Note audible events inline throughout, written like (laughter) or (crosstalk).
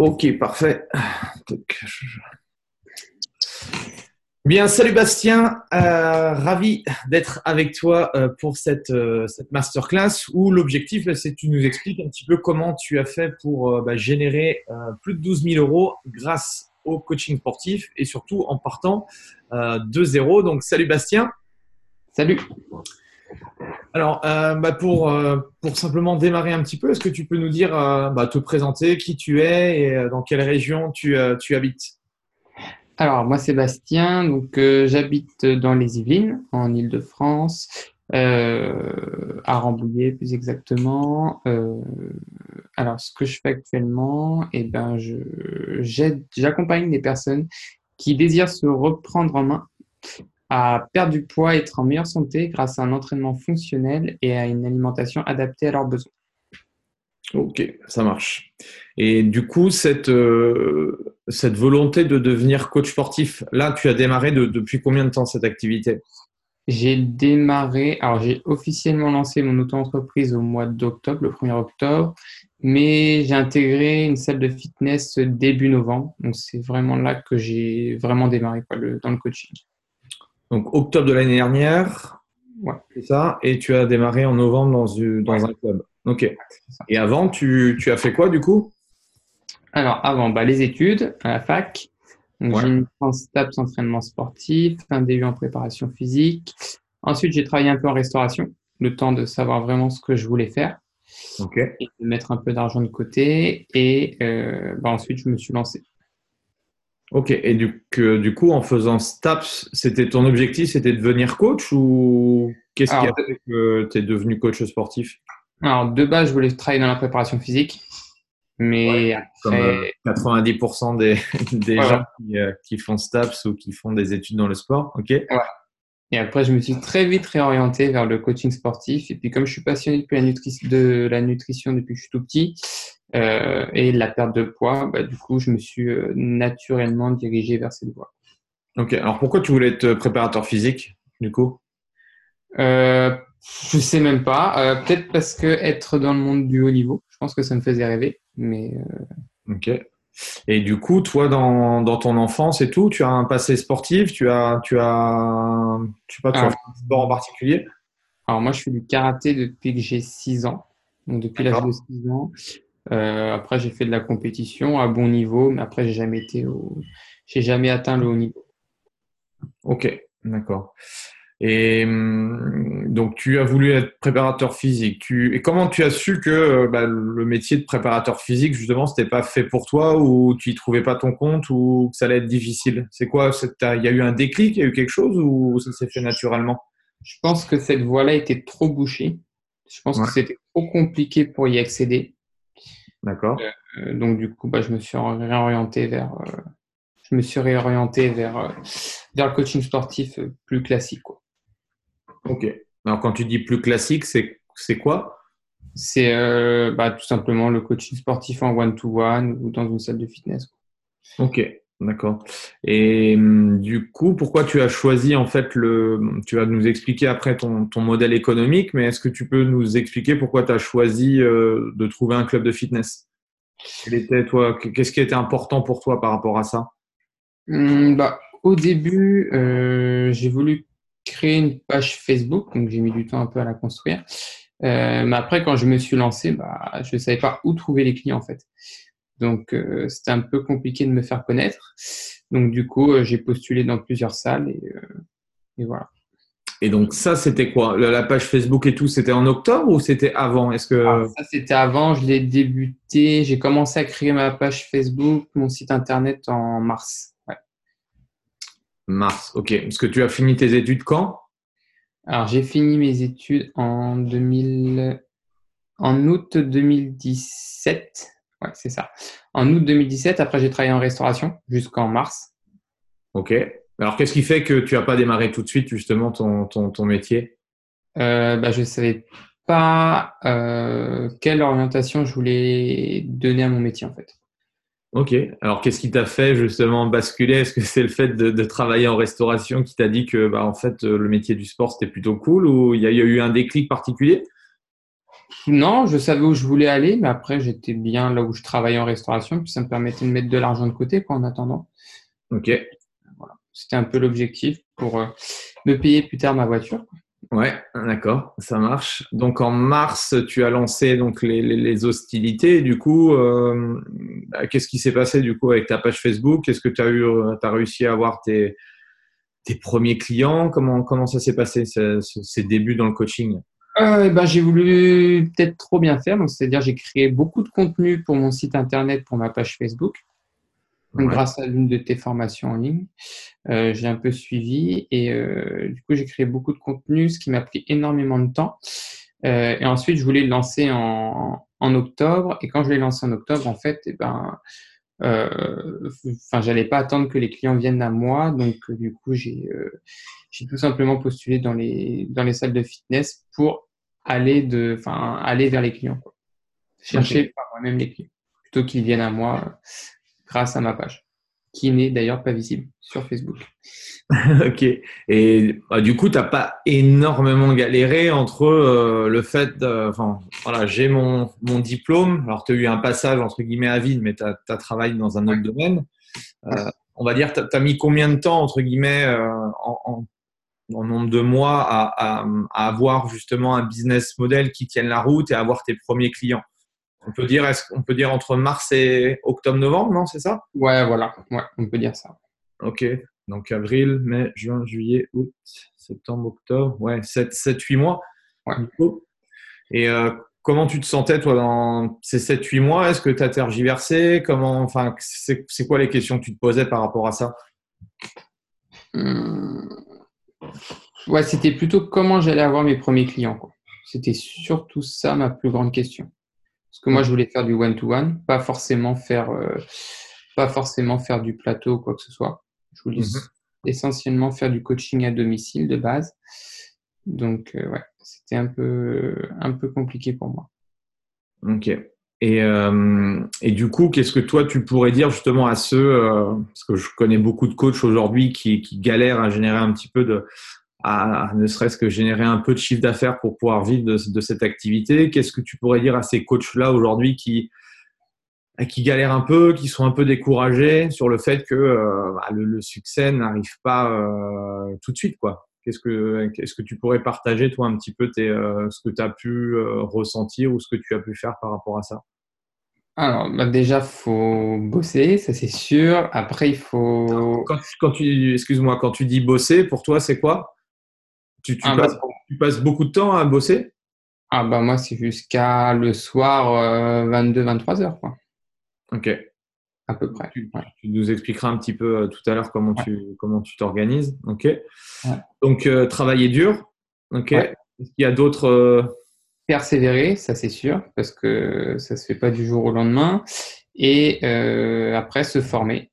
Ok, parfait. Bien, salut Bastien, euh, ravi d'être avec toi euh, pour cette, euh, cette masterclass où l'objectif, c'est que tu nous expliques un petit peu comment tu as fait pour bah, générer plus de 12 000 euros grâce au coaching sportif et surtout en partant de zéro. Donc, salut Bastien. Salut. Alors, bah, pour, pour simplement démarrer un petit peu, est-ce que tu peux nous dire, bah, te présenter, qui tu es et dans quelle région tu, habites? Alors, moi, Sébastien, donc euh, j'habite dans les Yvelines, en Ile-de-France, euh, à Rambouillet plus exactement. Euh, alors, ce que je fais actuellement, eh ben, j'accompagne des personnes qui désirent se reprendre en main, à perdre du poids, être en meilleure santé grâce à un entraînement fonctionnel et à une alimentation adaptée à leurs besoins. Ok, ça marche. Et du coup, cette, euh, cette volonté de devenir coach sportif, là, tu as démarré depuis combien de temps cette activité? J'ai démarré, alors j'ai officiellement lancé mon auto-entreprise au mois d'octobre, le 1er octobre, mais j'ai intégré une salle de fitness début novembre. Donc, c'est vraiment là que j'ai vraiment démarré dans le coaching. Donc, octobre de l'année dernière, ouais. c'est ça, et tu as démarré en novembre dans, dans un club. Ok. Et avant, tu, tu, as fait quoi du coup? Alors, avant, bah, les études à la fac. J'ai une STAPS entraînement sportif, un DU en préparation physique. Ensuite, j'ai travaillé un peu en restauration, le temps de savoir vraiment ce que je voulais faire. Ok. Et de mettre un peu d'argent de côté. Et euh, bah, ensuite, je me suis lancé. Ok. Et du, que, du coup, en faisant STAPS, c'était ton objectif, c'était de devenir coach ou qu'est-ce qui a fait que tu es devenu coach sportif? Alors, de base, je voulais travailler dans la préparation physique. Mais après... 90% des, (laughs) des gens euh, qui, font STAPS ou qui font des études dans le sport. OK? Et après, je me suis très vite réorienté vers le coaching sportif. Et puis, comme je suis passionné depuis la de la nutrition depuis que je suis tout petit euh, et la perte de poids, bah, du coup, je me suis euh, naturellement dirigé vers cette voie. Ok. Alors, pourquoi tu voulais être préparateur physique, du coup? Euh, je sais même pas. Euh, peut-être parce que être dans le monde du haut niveau, je pense que ça me faisait rêver. Mais euh, ok. Et du coup, toi, dans, dans, ton enfance et tout, tu as un passé sportif, tu as, tu as, je sais pas, tu as un sport en particulier? Alors moi, je fais du karaté depuis que j'ai 6 ans, donc depuis l'âge de 6 ans. Euh, après, j'ai fait de la compétition à bon niveau, mais après, j'ai jamais été au, j'ai jamais atteint le haut niveau. Ok, d'accord. Et hum, donc, tu as voulu être préparateur physique. Tu... Et comment tu as su que euh, bah, le métier de préparateur physique, justement, c'était pas fait pour toi ou tu y trouvais pas ton compte ou que ça allait être difficile? C'est quoi Il y a eu un déclic, il y a eu quelque chose ou ça s'est fait naturellement? Je pense que cette voie-là était trop bouchée. Je pense que c'était trop compliqué pour y accéder. D'accord. Euh, donc, du coup, bah, je me suis réorienté vers, euh, je me suis réorienté vers, vers le coaching sportif plus classique. Quoi. Ok. Alors, quand tu dis plus classique, c'est quoi? C'est euh, bah, tout simplement le coaching sportif en one-to-one ou dans une salle de fitness. Ok, d'accord. Et hum, du coup, pourquoi tu as choisi, en fait, le. Tu vas nous expliquer après ton, ton modèle économique, mais est-ce que tu peux nous expliquer pourquoi tu as choisi euh, de trouver un club de fitness? Qu'est-ce qui était important pour toi par rapport à ça? Hum, bah, Au début, euh, j'ai voulu créé une page Facebook, donc j'ai mis du temps un peu à la construire. Euh, mais après, quand je me suis lancé, bah, je ne savais pas où trouver les clients en fait. Donc euh, c'était un peu compliqué de me faire connaître. Donc du coup, euh, j'ai postulé dans plusieurs salles et, et, voilà. Et donc ça, c'était quoi? La page Facebook et tout, c'était en octobre ou c'était avant? Est-ce que ah, ça c'était avant Je l'ai débuté. J'ai commencé à créer ma page Facebook, mon site internet en mars. Mars, ok. Est-ce que tu as fini tes études quand? Alors, j'ai fini mes études en 2000... en août 2017. Ouais, c'est ça. En août 2017, après, j'ai travaillé en restauration jusqu'en mars. Ok. Alors, qu'est-ce qui fait que tu n'as pas démarré tout de suite, justement, ton, ton, métier? Euh, bah, Je ne savais pas euh, quelle orientation je voulais donner à mon métier, en fait. Ok. Alors, qu'est-ce qui t'a fait justement basculer? Est-ce que c'est le fait de, travailler en restauration qui t'a dit que, bah, en fait, le métier du sport c'était plutôt cool ou il y, a eu un déclic particulier? Non, je savais où je voulais aller, mais après, j'étais bien là où je travaillais en restauration, puis ça me permettait de mettre de l'argent de côté quoi, en attendant. Ok. Voilà. C'était un peu l'objectif pour euh, me payer plus tard ma voiture. Ouais, d'accord, ça marche. Donc en mars, tu as lancé donc les, les, les hostilités. Du coup, euh, bah, qu'est-ce qui s'est passé du coup avec ta page Facebook? Est-ce que tu as eu, as réussi à avoir tes, tes premiers clients? Comment comment ça s'est passé ces débuts dans le coaching? Euh, ben, j'ai voulu peut-être trop bien faire, donc c'est-à-dire j'ai créé beaucoup de contenu pour mon site internet, pour ma page Facebook. Donc, Ouais. grâce à l'une de tes formations en ligne, euh, j'ai un peu suivi et euh, du coup j'ai créé beaucoup de contenu, ce qui m'a pris énormément de temps. Et ensuite je voulais le lancer en, en octobre et quand je l'ai lancé en octobre, en fait, eh ben, enfin j'allais pas attendre que les clients viennent à moi, donc du coup j'ai j'ai tout simplement postulé dans les dans les salles de fitness pour aller de, enfin aller vers les clients, quoi. chercher par moi-même les clients plutôt qu'ils viennent à moi grâce à ma page, qui n'est d'ailleurs pas visible sur Facebook. (laughs) ok. Et bah, du coup, tu n'as pas énormément galéré entre euh, le fait, enfin, voilà, j'ai mon, mon diplôme. Alors, tu as eu un passage entre guillemets à vide, mais tu as, travaillé dans un autre domaine. Euh, on va dire, tu as, mis combien de temps entre guillemets euh, en, en, en, nombre de mois à, à, à, avoir justement un business model qui tienne la route et avoir tes premiers clients. On peut dire, est-ce qu'on peut dire entre mars et octobre-novembre, non, c'est ça? Ouais, voilà, ouais, on peut dire ça. Ok, donc avril, mai, juin, juillet, août, septembre, octobre, ouais, 7, 7 8 mois. Ouais. Et euh, comment tu te sentais, toi, dans ces 7, 8 mois? Est-ce que tu as tergiversé? Comment, enfin, c'est, c'est quoi les questions que tu te posais par rapport à ça? Hum... Ouais, c'était plutôt comment j'allais avoir mes premiers clients. Quoi. C'était surtout ça ma plus grande question. Parce que moi, je voulais faire du one-to-one, pas forcément faire, euh, pas forcément faire du plateau ou quoi que ce soit. Je voulais Mhm. essentiellement faire du coaching à domicile de base. Donc, euh, ouais, c'était un peu, un peu compliqué pour moi. Ok. Et, euh, du coup, qu'est-ce que toi, tu pourrais dire justement à ceux, euh, parce que je connais beaucoup de coachs aujourd'hui qui, qui galèrent à générer un petit peu de, à ne serait-ce que générer un peu de chiffre d'affaires pour pouvoir vivre de, de cette activité. Qu'est-ce que tu pourrais dire à ces coachs-là aujourd'hui qui, qui galèrent un peu, qui sont un peu découragés sur le fait que euh, bah, le, le, succès n'arrive pas euh, tout de suite, quoi? Qu'est-ce que, qu'est-ce que tu pourrais partager, toi, un petit peu tes, euh, ce que tu as pu euh, ressentir ou ce que tu as pu faire par rapport à ça? Alors, bah déjà, faut bosser, ça c'est sûr. Après, il faut. Quand, quand tu, excuse-moi, quand tu dis bosser, pour toi, c'est quoi? Tu, tu, ah passes, bah, tu, passes, beaucoup de temps à bosser? Ah bah moi, c'est jusqu'à le soir euh, 22-23 heures, quoi. Ok. À peu près. Tu, ouais. tu, nous expliqueras un petit peu euh, tout à l'heure comment, ouais. tu, comment tu t'organises. Ok. Donc, euh, travailler dur. Ok. Est-ce qu'il y a d'autres. euh, Persévérer, ça c'est sûr, parce que ça se fait pas du jour au lendemain. Et après, se former.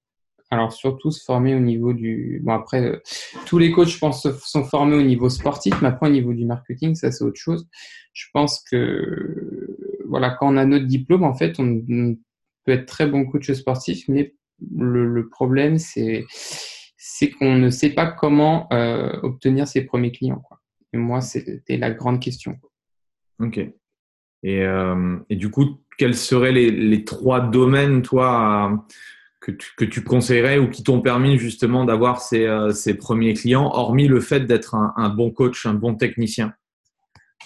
Alors, surtout se former au niveau du. Bon, après, tous les coachs, je pense, sont formés au niveau sportif, mais après, au niveau du marketing, ça c'est autre chose. Je pense que, voilà, quand on a notre diplôme, en fait, on, on peut être très bon coach sportif, mais le, problème, c'est qu'on ne sait pas comment euh, obtenir ses premiers clients. Quoi. Et moi, c'était la grande question. Ok. Et, euh, du coup, quels seraient les, trois domaines, toi, que tu, que tu conseillerais ou qui t'ont permis justement d'avoir ces, euh, premiers clients, hormis le fait d'être un, bon coach, un bon technicien?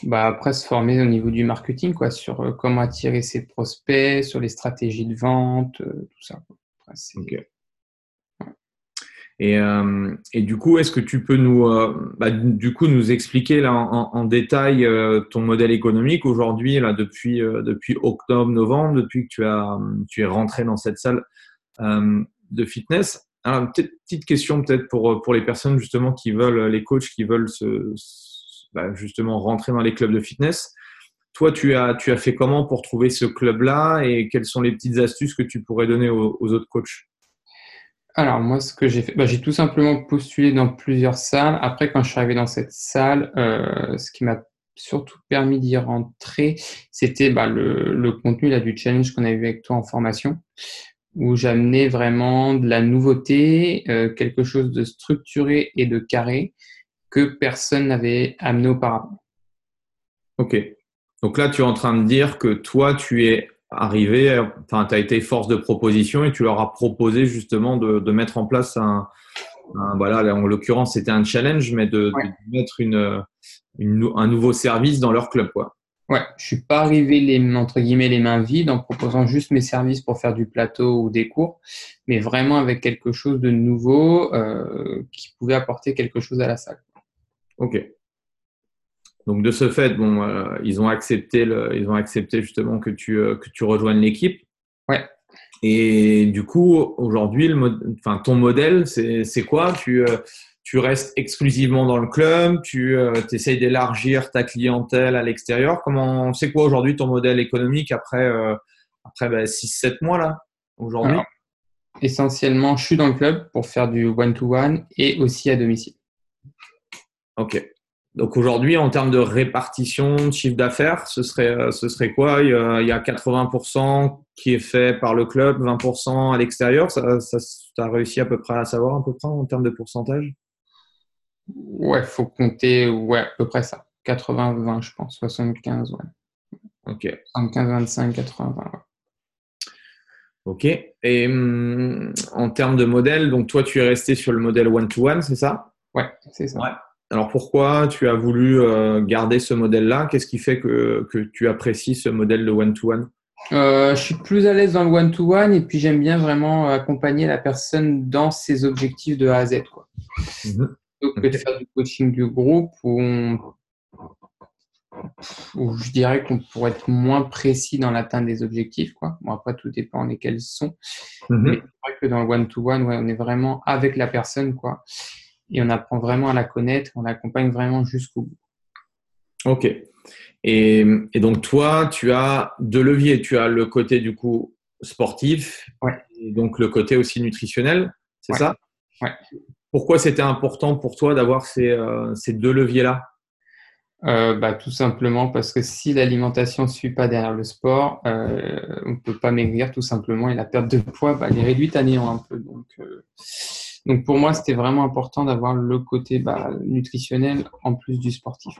Bah après, se former au niveau du marketing, quoi, sur euh, comment attirer ses prospects, sur les stratégies de vente, euh, tout ça. Après, okay. Et, euh, et, du coup, est-ce que tu peux nous, euh, bah, du coup, nous expliquer là en, en détail euh, ton modèle économique aujourd'hui, là depuis depuis octobre-novembre, depuis que tu as tu es rentré dans cette salle de fitness? Alors, petite question peut-être pour pour les personnes justement qui veulent les coachs qui veulent se, bah, justement rentrer dans les clubs de fitness. Toi, tu as tu as fait comment pour trouver ce club-là et quelles sont les petites astuces que tu pourrais donner aux, autres coachs? Alors moi, ce que j'ai fait, bah, j'ai tout simplement postulé dans plusieurs salles. Après, quand je suis arrivé dans cette salle, euh, ce qui m'a surtout permis d'y rentrer, c'était bah, le, le, contenu là, du challenge qu'on a eu avec toi en formation, où j'amenais vraiment de la nouveauté, euh, quelque chose de structuré et de carré que personne n'avait amené auparavant. Ok. Donc là, tu es en train de dire que toi, tu es arrivé, enfin, tu as été force de proposition et tu leur as proposé justement de, mettre en place un, voilà, en l'occurrence, c'était un challenge, mais de, mettre une, un nouveau service dans leur club, quoi. Ouais, je suis pas arrivé les entre guillemets les mains vides en proposant juste mes services pour faire du plateau ou des cours, mais vraiment avec quelque chose de nouveau euh, qui pouvait apporter quelque chose à la salle. Ok. Donc de ce fait, bon, euh, ils ont accepté le, ils ont accepté justement que tu euh, que tu rejoignes l'équipe. Ouais. Et du coup, aujourd'hui, le enfin ton modèle, c'est quoi? Tu tu restes exclusivement dans le club, tu euh, essayes d'élargir ta clientèle à l'extérieur. Comment c'est quoi aujourd'hui ton modèle économique après euh, après 6-7 bah, mois là aujourd'hui? Essentiellement, je suis dans le club pour faire du one-to-one et aussi à domicile. Ok. Donc aujourd'hui, en termes de répartition de chiffre d'affaires, ce serait, euh, ce serait quoi? Il y, a, 80% qui est fait par le club, 20% à l'extérieur. Ça, ça tu as réussi à peu près à savoir à peu près en termes de pourcentage? Ouais, faut compter, ouais, à peu près ça. 80-20, je pense. 75, ouais. Ok. 75-25, 80-20, Ok. Et hum, en termes de modèle, donc toi, tu es resté sur le modèle one-to-one, c'est ça? Ouais, c'est ça. Ouais. Alors pourquoi tu as voulu euh, garder ce modèle-là? Qu'est-ce qui fait que, que, tu apprécies ce modèle de one-to-one? Euh, je suis plus à l'aise dans le one-to-one et puis j'aime bien vraiment accompagner la personne dans ses objectifs de A à Z. Quoi. Mhm que de faire du coaching du groupe où, je dirais qu'on pourrait être moins précis dans l'atteinte des objectifs. Quoi. Bon, après, tout dépend lesquels ils sont. Mhm. Mais c'est vrai que dans le one-to-one, ouais, on est vraiment avec la personne quoi, et on apprend vraiment à la connaître, on l'accompagne vraiment jusqu'au bout. Ok. Et, et, donc, toi, tu as deux leviers. Tu as le côté du coup sportif, et donc le côté aussi nutritionnel, c'est ça? Ouais. Pourquoi c'était important pour toi d'avoir ces, euh, ces, deux leviers-là? Euh, bah, Tout simplement parce que si l'alimentation ne suit pas derrière le sport, euh, on ne peut pas maigrir tout simplement et la perte de poids bah, elle est réduite à néant un peu. Donc, donc pour moi, c'était vraiment important d'avoir le côté bah, nutritionnel en plus du sportif.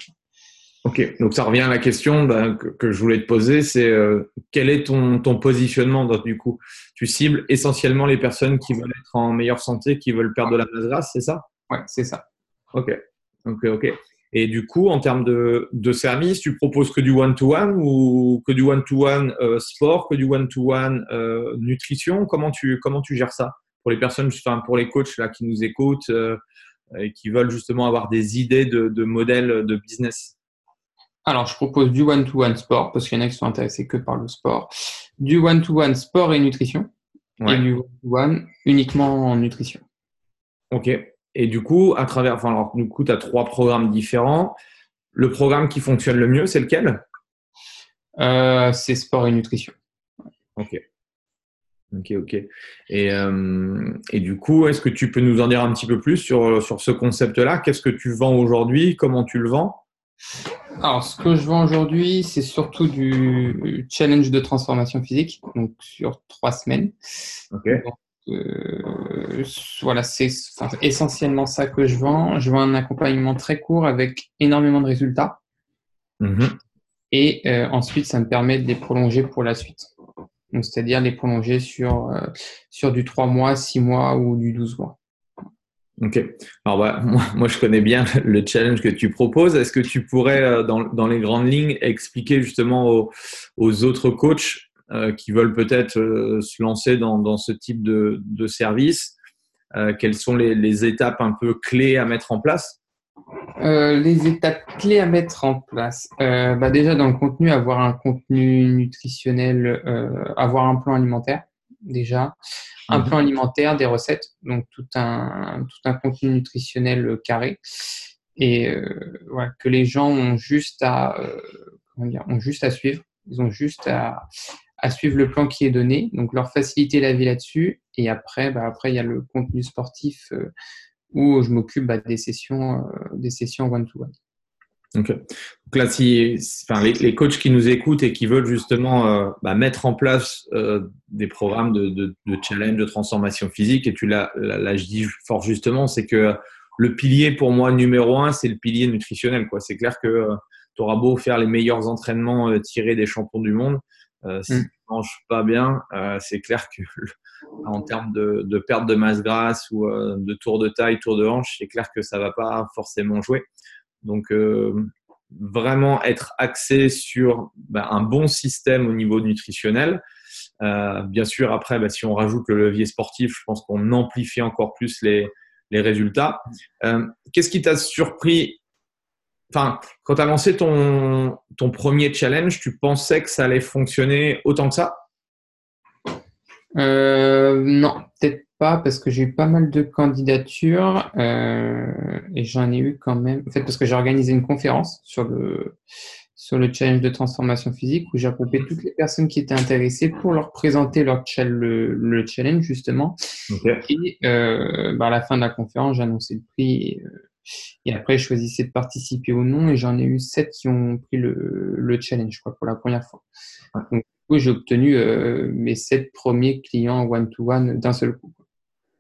Ok, donc ça revient à la question bah, que, je voulais te poser, c'est euh, quel est ton, ton positionnement du coup Tu cibles essentiellement les personnes qui veulent être en meilleure santé, qui veulent perdre de la masse grasse, c'est ça? Ouais, c'est ça. Ok, ok, ok. Et du coup, en termes de, de service, tu proposes que du one-to-one ou que du one-to-one euh, sport, que du one-to-one euh, nutrition? Comment tu, comment tu gères ça? Pour les personnes, enfin pour les coachs là qui nous écoutent et qui veulent justement avoir des idées de, de modèles de business alors, je propose du one-to-one sport parce qu'il y en a qui sont intéressés que par le sport. Du one-to-one sport et nutrition. Et du one-to-one uniquement en nutrition. Ok. Et du coup, à travers, enfin, alors, du coup, tu as trois programmes différents. Le programme qui fonctionne le mieux, c'est lequel? Euh, C'est sport et nutrition. Ok. Ok, ok. Et, euh, et du coup, est-ce que tu peux nous en dire un petit peu plus sur, sur ce concept-là? Qu'est-ce que tu vends aujourd'hui? Comment tu le vends? Alors, ce que je vends aujourd'hui, c'est surtout du challenge de transformation physique, donc sur trois semaines. Euh, voilà, c'est essentiellement ça que je vends. Je vends un accompagnement très court avec énormément de résultats. Mhm. Et euh, ensuite, ça me permet de les prolonger pour la suite. C'est-à-dire les prolonger sur, euh, sur du 3 mois, 6 mois ou du 12 mois. Ok. Alors (laughs) moi, moi, je connais bien le challenge que tu proposes. Est-ce que tu pourrais, euh, dans, dans, les grandes lignes, expliquer justement aux, autres coachs euh, qui veulent peut-être se lancer dans, dans, ce type de, de service, quelles sont les, les, étapes un peu clés à mettre en place? Les étapes clés à mettre en place. Bah déjà, dans le contenu, avoir un contenu nutritionnel, avoir un plan alimentaire, déjà un mhm. plan alimentaire, des recettes, donc tout un, tout un contenu nutritionnel euh, carré. Et euh, voilà, que les gens ont juste à, euh, comment dire, ont juste à suivre. Ils ont juste à, à, suivre le plan qui est donné, donc leur faciliter la vie là-dessus. Et après, bah, après il y a le contenu sportif où je m'occupe bah, des sessions, des sessions one-to-one. Donc là, si, enfin, les, les, coachs qui nous écoutent et qui veulent justement euh, bah, mettre en place euh, des programmes de, de, de, challenge, de transformation physique, et tu l'as, là, je dis fort justement, c'est que le pilier pour moi numéro un, c'est le pilier nutritionnel. Quoi. C'est clair que euh, tu auras beau faire les meilleurs entraînements euh, tirés des champions du monde. Euh, si mm. tu manges pas bien, c'est clair que en termes de, perte de masse grasse ou de tour de taille, tour de hanche, c'est clair que ça va pas forcément jouer. Donc, vraiment être axé sur bah, un bon système au niveau nutritionnel. Euh, bien sûr, après, bah, si on rajoute le levier sportif, je pense qu'on amplifie encore plus les, résultats. Euh, Qu'est-ce qui t'a surpris? Enfin, quand tu as lancé ton, ton premier challenge, tu pensais que ça allait fonctionner autant que ça? Euh, Non, peut-être pas parce que j'ai eu pas mal de candidatures euh, et j'en ai eu quand même. En fait, parce que j'ai organisé une conférence sur le sur le challenge de transformation physique où j'ai regroupé toutes les personnes qui étaient intéressées pour leur présenter leur le, le challenge justement. Et euh, bah, à la fin de la conférence, j'ai annoncé le prix et, euh, et, après je choisissais de participer ou non et j'en ai eu sept qui ont pris le, le challenge, crois, pour la première fois. Donc, j'ai obtenu euh, mes sept premiers clients one-to-one d'un seul coup.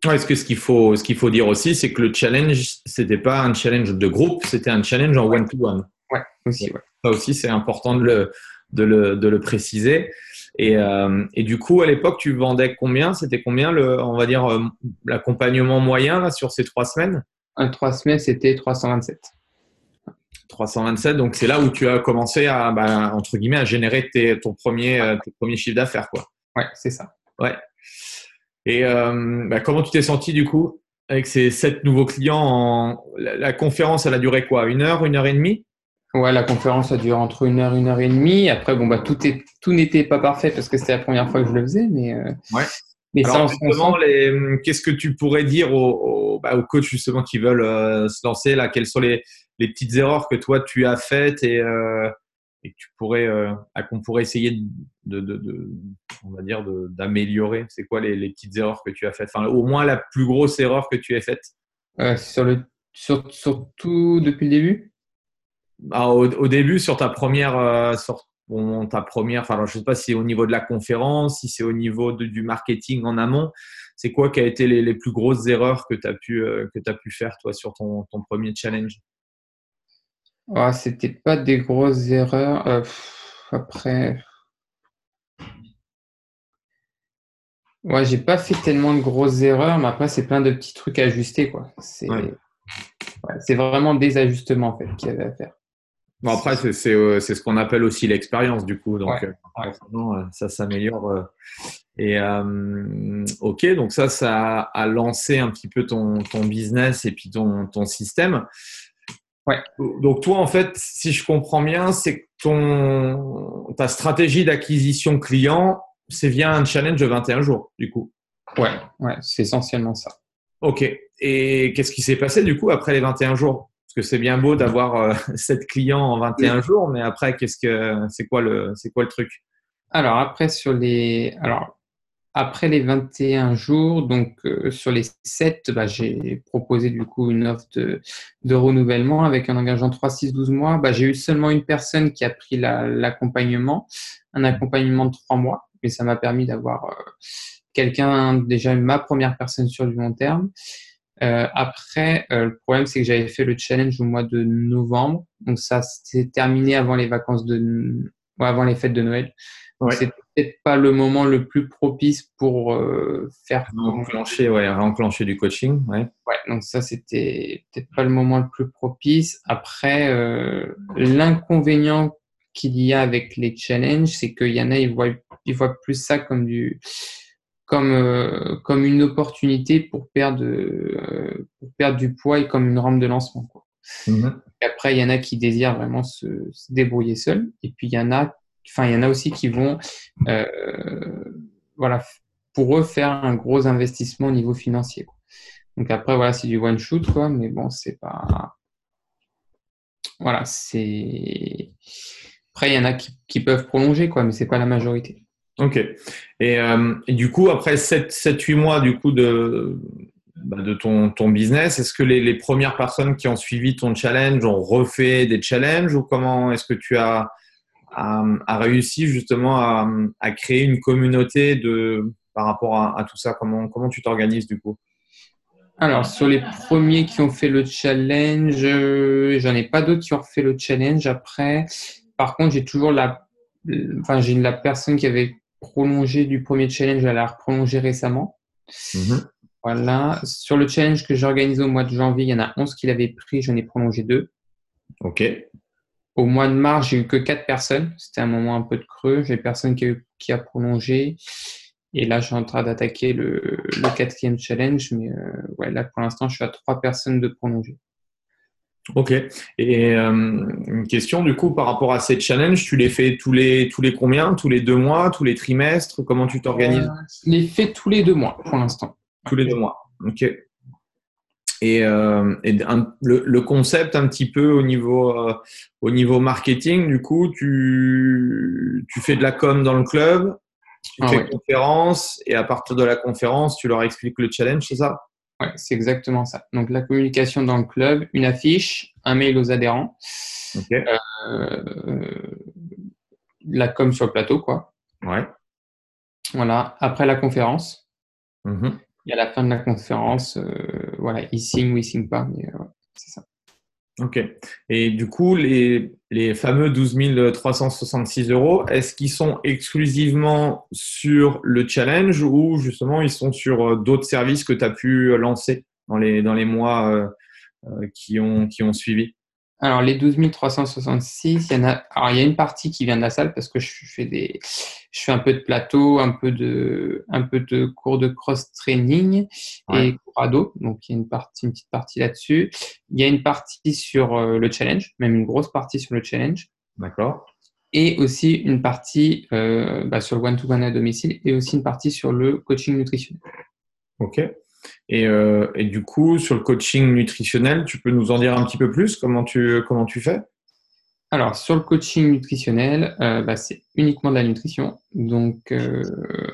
Ouais, ce que ce qu'il faut, ce qu'il faut dire aussi, c'est que le challenge, c'était pas un challenge de groupe, c'était un challenge en one-to-one. Ouais, aussi. Ouais. Ça aussi, c'est important de le, de le, de le préciser. Et, euh, et, du coup, à l'époque, tu vendais combien? C'était combien, le, on va dire, euh, l'accompagnement moyen là, sur ces trois semaines? Trois semaines, c'était 327. 327, donc c'est là où tu as commencé à, bah, entre guillemets, à générer tes, ton premier, euh, premier chiffre d'affaires. quoi. Ouais, c'est ça. Ouais. Et euh, bah, comment tu t'es senti du coup avec ces sept nouveaux clients en... la, conférence, elle a duré quoi Une heure, une heure et demie? Ouais, la conférence a duré entre une heure, une heure et demie. Après, bon, bah, tout, est, tout n'était pas parfait parce que c'était la première fois que je le faisais, mais. Euh, ouais. Mais Alors, justement, les... qu'est-ce que tu pourrais dire aux, bah, aux, coachs justement qui veulent euh, se lancer là? Quelles sont les, les, petites erreurs que toi tu as faites et, euh, et que tu pourrais, euh, qu'on pourrait essayer de, de, de, on va dire, d'améliorer? C'est quoi les, les, petites erreurs que tu as faites? Enfin, au moins la plus grosse erreur que tu aies faite? Sur le, sur, surtout depuis le début? Ah, au, au, début, sur ta première, sur ta première, enfin, je ne sais pas si c'est au niveau de la conférence, si c'est au niveau du marketing en amont. C'est quoi qui a été les, les plus grosses erreurs que tu as, pu, euh, que as pu faire, toi, sur ton, ton premier challenge? Ah, C'était pas des grosses erreurs. Euh, après. Ouais, j'ai pas fait tellement de grosses erreurs, mais après, c'est plein de petits trucs à ajuster, quoi. C'est ouais. vraiment des ajustements, en fait, qu'il y avait à faire. Bon, après, c'est euh, ce qu'on appelle aussi l'expérience, du coup. Donc, euh, euh, ça s'améliore. Et OK, donc ça, ça a lancé un petit peu ton, ton business et puis ton, ton système. Ouais. Donc, toi, en fait, si je comprends bien, c'est que ton, ta stratégie d'acquisition client, c'est via un challenge de 21 jours, du coup. Ouais, ouais c'est essentiellement ça. OK. Et qu'est-ce qui s'est passé, du coup, après les 21 jours? Parce que c'est bien beau d'avoir 7 euh, (laughs) clients en 21 jours, mais après, qu'est-ce que c'est quoi le c'est quoi le truc? Alors après sur les alors après les 21 jours, donc euh, sur les 7, bah, j'ai proposé du coup une offre de, de renouvellement avec un engagement 3, 6, 12 mois. Bah, j'ai eu seulement une personne qui a pris l'accompagnement, un accompagnement de 3 mois, mais ça m'a permis d'avoir euh, quelqu'un, déjà ma première personne sur du long terme. Euh, après, euh, le problème, c'est que j'avais fait le challenge au mois de novembre. Donc, ça s'est terminé avant les vacances de, avant les fêtes de Noël. Ouais. C'est peut-être pas le moment le plus propice pour euh, faire. Enclencher, ouais, enclencher du coaching. Ouais. ouais donc ça, c'était peut-être pas le moment le plus propice. Après, euh, l'inconvénient qu'il y a avec les challenges, c'est qu'il y en a, ils voient, ils voient plus ça comme du, comme, euh, comme une opportunité pour perdre, euh, pour perdre du poids et comme une rampe de lancement. Quoi. Mhm. après, il y en a qui désirent vraiment se, débrouiller seuls. Et puis, il y en a, enfin, il y en a aussi qui vont, euh, voilà, pour eux, faire un gros investissement au niveau financier. Quoi. Donc après, voilà, c'est du one shoot, quoi, mais bon, c'est pas. Voilà, c'est. Après, il y en a qui, qui peuvent prolonger, quoi, mais c'est pas la majorité. Ok. Euh, et, du coup, après 7-8 mois du coup de, bah, de ton, ton business, est-ce que les, premières personnes qui ont suivi ton challenge ont refait des challenges ou comment est-ce que tu as, réussi justement à, à, créer une communauté de, par rapport à, tout ça? Comment, comment tu t'organises du coup? Alors, sur les premiers qui ont fait le challenge, j'en ai pas d'autres qui ont fait le challenge après. Par contre, j'ai toujours la, enfin, j'ai la personne qui avait prolongé du premier challenge, elle a prolongé récemment. Mhm. Voilà. Sur le challenge que j'ai organisé au mois de janvier, il y en a 11 qui l'avaient pris, j'en ai prolongé deux. Ok. Au mois de mars, j'ai eu que quatre personnes. C'était un moment un peu de creux. J'ai personne qui a, qui a prolongé. Et là, je suis en train d'attaquer le, quatrième challenge. Mais euh, ouais, là, pour l'instant, je suis à trois personnes de prolonger. Ok. Et euh, une question, du coup, par rapport à ces challenges, tu les fais tous les, tous les combien? Tous les deux mois? Tous les trimestres? Comment tu t'organises? Euh, Je les fais tous les deux mois pour l'instant. Tous les deux mois. Ok. Et, euh, le, concept un petit peu au niveau, euh, au niveau marketing, du coup, tu, tu fais de la com dans le club, tu ah fais une conférence et à partir de la conférence, tu leur expliques le challenge, c'est ça? Oui, c'est exactement ça. Donc la communication dans le club, une affiche, un mail aux adhérents, euh, la com sur le plateau, quoi. Ouais. Voilà. Après la conférence. Mm-hmm. Et à la fin de la conférence, euh, voilà, il signe ou il signe pas, mais euh, c'est ça. Ok. Et du coup, les, les fameux 12 366 euros, est-ce qu'ils sont exclusivement sur le challenge ou justement ils sont sur euh, d'autres services que tu as pu lancer dans les, dans les mois qui, ont, qui ont suivi? Alors, les 12 366, il y en a. Alors, il y a une partie qui vient de la salle parce que je fais des, je fais un peu de plateau, un peu de, un peu de cours de cross training et cours ado. Donc, il y a une partie, une petite partie là-dessus. Il y a une partie sur euh, le challenge, même une grosse partie sur le challenge. D'accord. Et aussi une partie euh, bah, sur le one-to-one à domicile et aussi une partie sur le coaching nutritionnel. Ok. Euh, et, du coup, sur le coaching nutritionnel, tu peux nous en dire un petit peu plus? Comment tu, comment tu fais? Alors, sur le coaching nutritionnel, euh, bah, c'est uniquement de la nutrition. Donc, euh,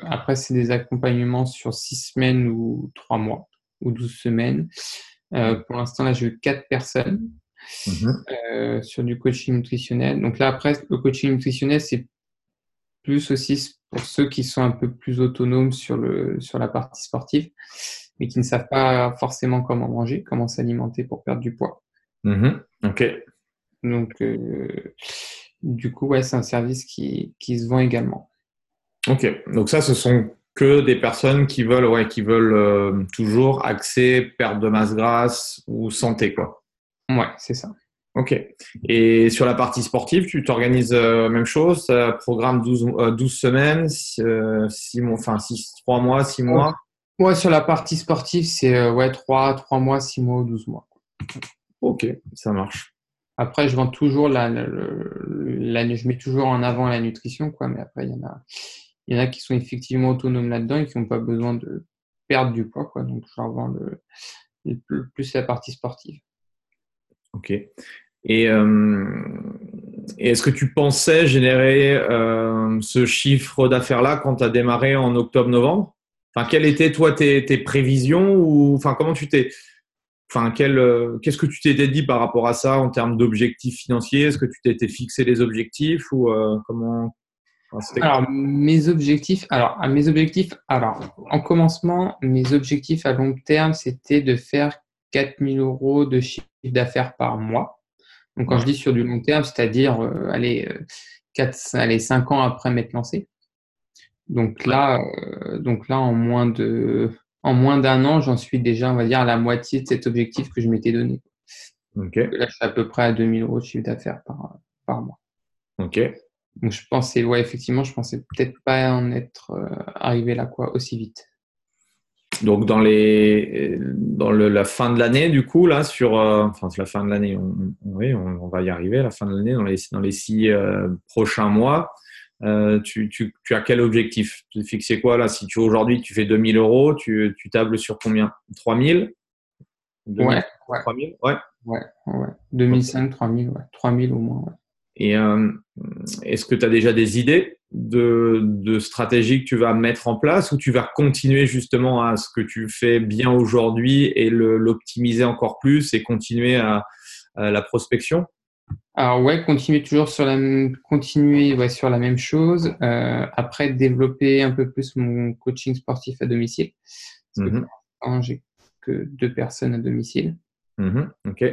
après, c'est des accompagnements sur six semaines ou trois mois ou douze semaines. pour l'instant, là, j'ai eu quatre personnes mhm. sur du coaching nutritionnel. Donc là, après, le coaching nutritionnel, c'est plus aussi pour ceux qui sont un peu plus autonomes sur, le, sur la partie sportive mais qui ne savent pas forcément comment manger, comment s'alimenter pour perdre du poids. Mm-hmm. Ok. Donc, euh, du coup, ouais, c'est un service qui, qui, se vend également. Ok. Donc ça, ce sont que des personnes qui veulent, ouais, qui veulent euh, toujours accès, perte de masse grasse ou santé, quoi. Ouais, c'est ça. Ok. Et sur la partie sportive, tu t'organises euh, même chose, programme 12, 12 semaines, 6 mois, enfin 6, 3 mois, 6 mois? Ouais, sur la partie sportive, c'est euh, ouais, 3, 3 mois, 6 mois ou 12 mois. Ok, ça marche. Après, je vends toujours la, la, je mets toujours en avant la nutrition, quoi, mais après, il y en a, il y en a qui sont effectivement autonomes là-dedans et qui n'ont pas besoin de perdre du poids, quoi. Donc, je leur vends le, plus la partie sportive. Ok. Et, euh, est-ce que tu pensais générer euh, ce chiffre d'affaires-là quand tu as démarré en octobre-novembre? Quelles étaient toi tes, prévisions ou enfin comment tu t'es Enfin, euh, qu'est-ce que tu t'étais dit par rapport à ça en termes d'objectifs financiers? Est-ce que tu t'étais fixé des objectifs ou euh, comment Alors mes objectifs, alors à mes objectifs, alors en commencement, mes objectifs à long terme, c'était de faire 4000 euros de chiffre d'affaires par mois. Donc quand je dis sur du long terme, c'est-à-dire euh, allez, 4, allez 5 ans après m'être lancé. Donc là, euh, donc là, en moins de, en moins d'un an, j'en suis déjà, on va dire, à la moitié de cet objectif que je m'étais donné. Là, je suis à peu près à 2000 euros de chiffre d'affaires par, par mois. Ok. Donc je pensais, ouais, effectivement, je pensais peut-être pas en être euh, arrivé là, quoi, aussi vite. Donc dans les, dans le, la fin de l'année, du coup, là, sur, euh, enfin la fin de l'année, on, oui, on, va y arriver, la fin de l'année, dans les, dans les six prochains mois. Euh, tu, tu, tu, as quel objectif? Tu fixé quoi là? Si tu aujourd'hui tu fais 2000 euros, tu, tu tables sur combien? 3000 ouais, 3000 ouais. Ouais, ouais. 2005, 3000, ouais. 3000 au moins. Ouais. Et euh, est-ce que tu as déjà des idées de, de stratégies que tu vas mettre en place ou tu vas continuer justement à ce que tu fais bien aujourd'hui et l'optimiser encore plus et continuer à la prospection? Alors ouais, continuer toujours sur la continuer ouais, sur la même chose. Euh, après, développer un peu plus mon coaching sportif à domicile. Parce que mm-hmm. j'ai que deux personnes à domicile. Mhm, ok.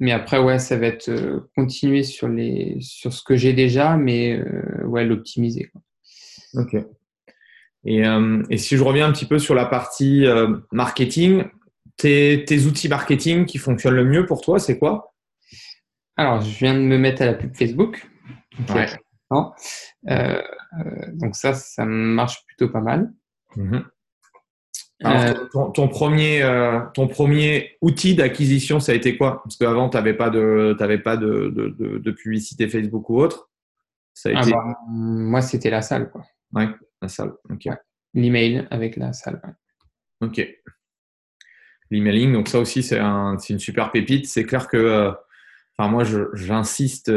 Mais après, ouais, ça va être euh, continuer sur, les, sur ce que j'ai déjà, mais euh, ouais, l'optimiser. Ok. Et, et, si je reviens un petit peu sur la partie marketing, tes, tes, outils marketing qui fonctionnent le mieux pour toi, c'est quoi? Alors, je viens de me mettre à la pub Facebook. Ouais. donc ça, ça marche plutôt pas mal. Mhm. Alors, euh, ton, premier, euh, ton premier outil d'acquisition, ça a été quoi? Parce qu'avant, tu n'avais pas, de, pas de, de, de, publicité Facebook ou autre. Ça a ah été... Bah, moi, c'était la salle. Quoi. Ouais, la salle. ok L'email avec la salle. Ok. L'emailing, donc ça aussi, c'est un, une super pépite. C'est clair que, euh, enfin, moi, j'insiste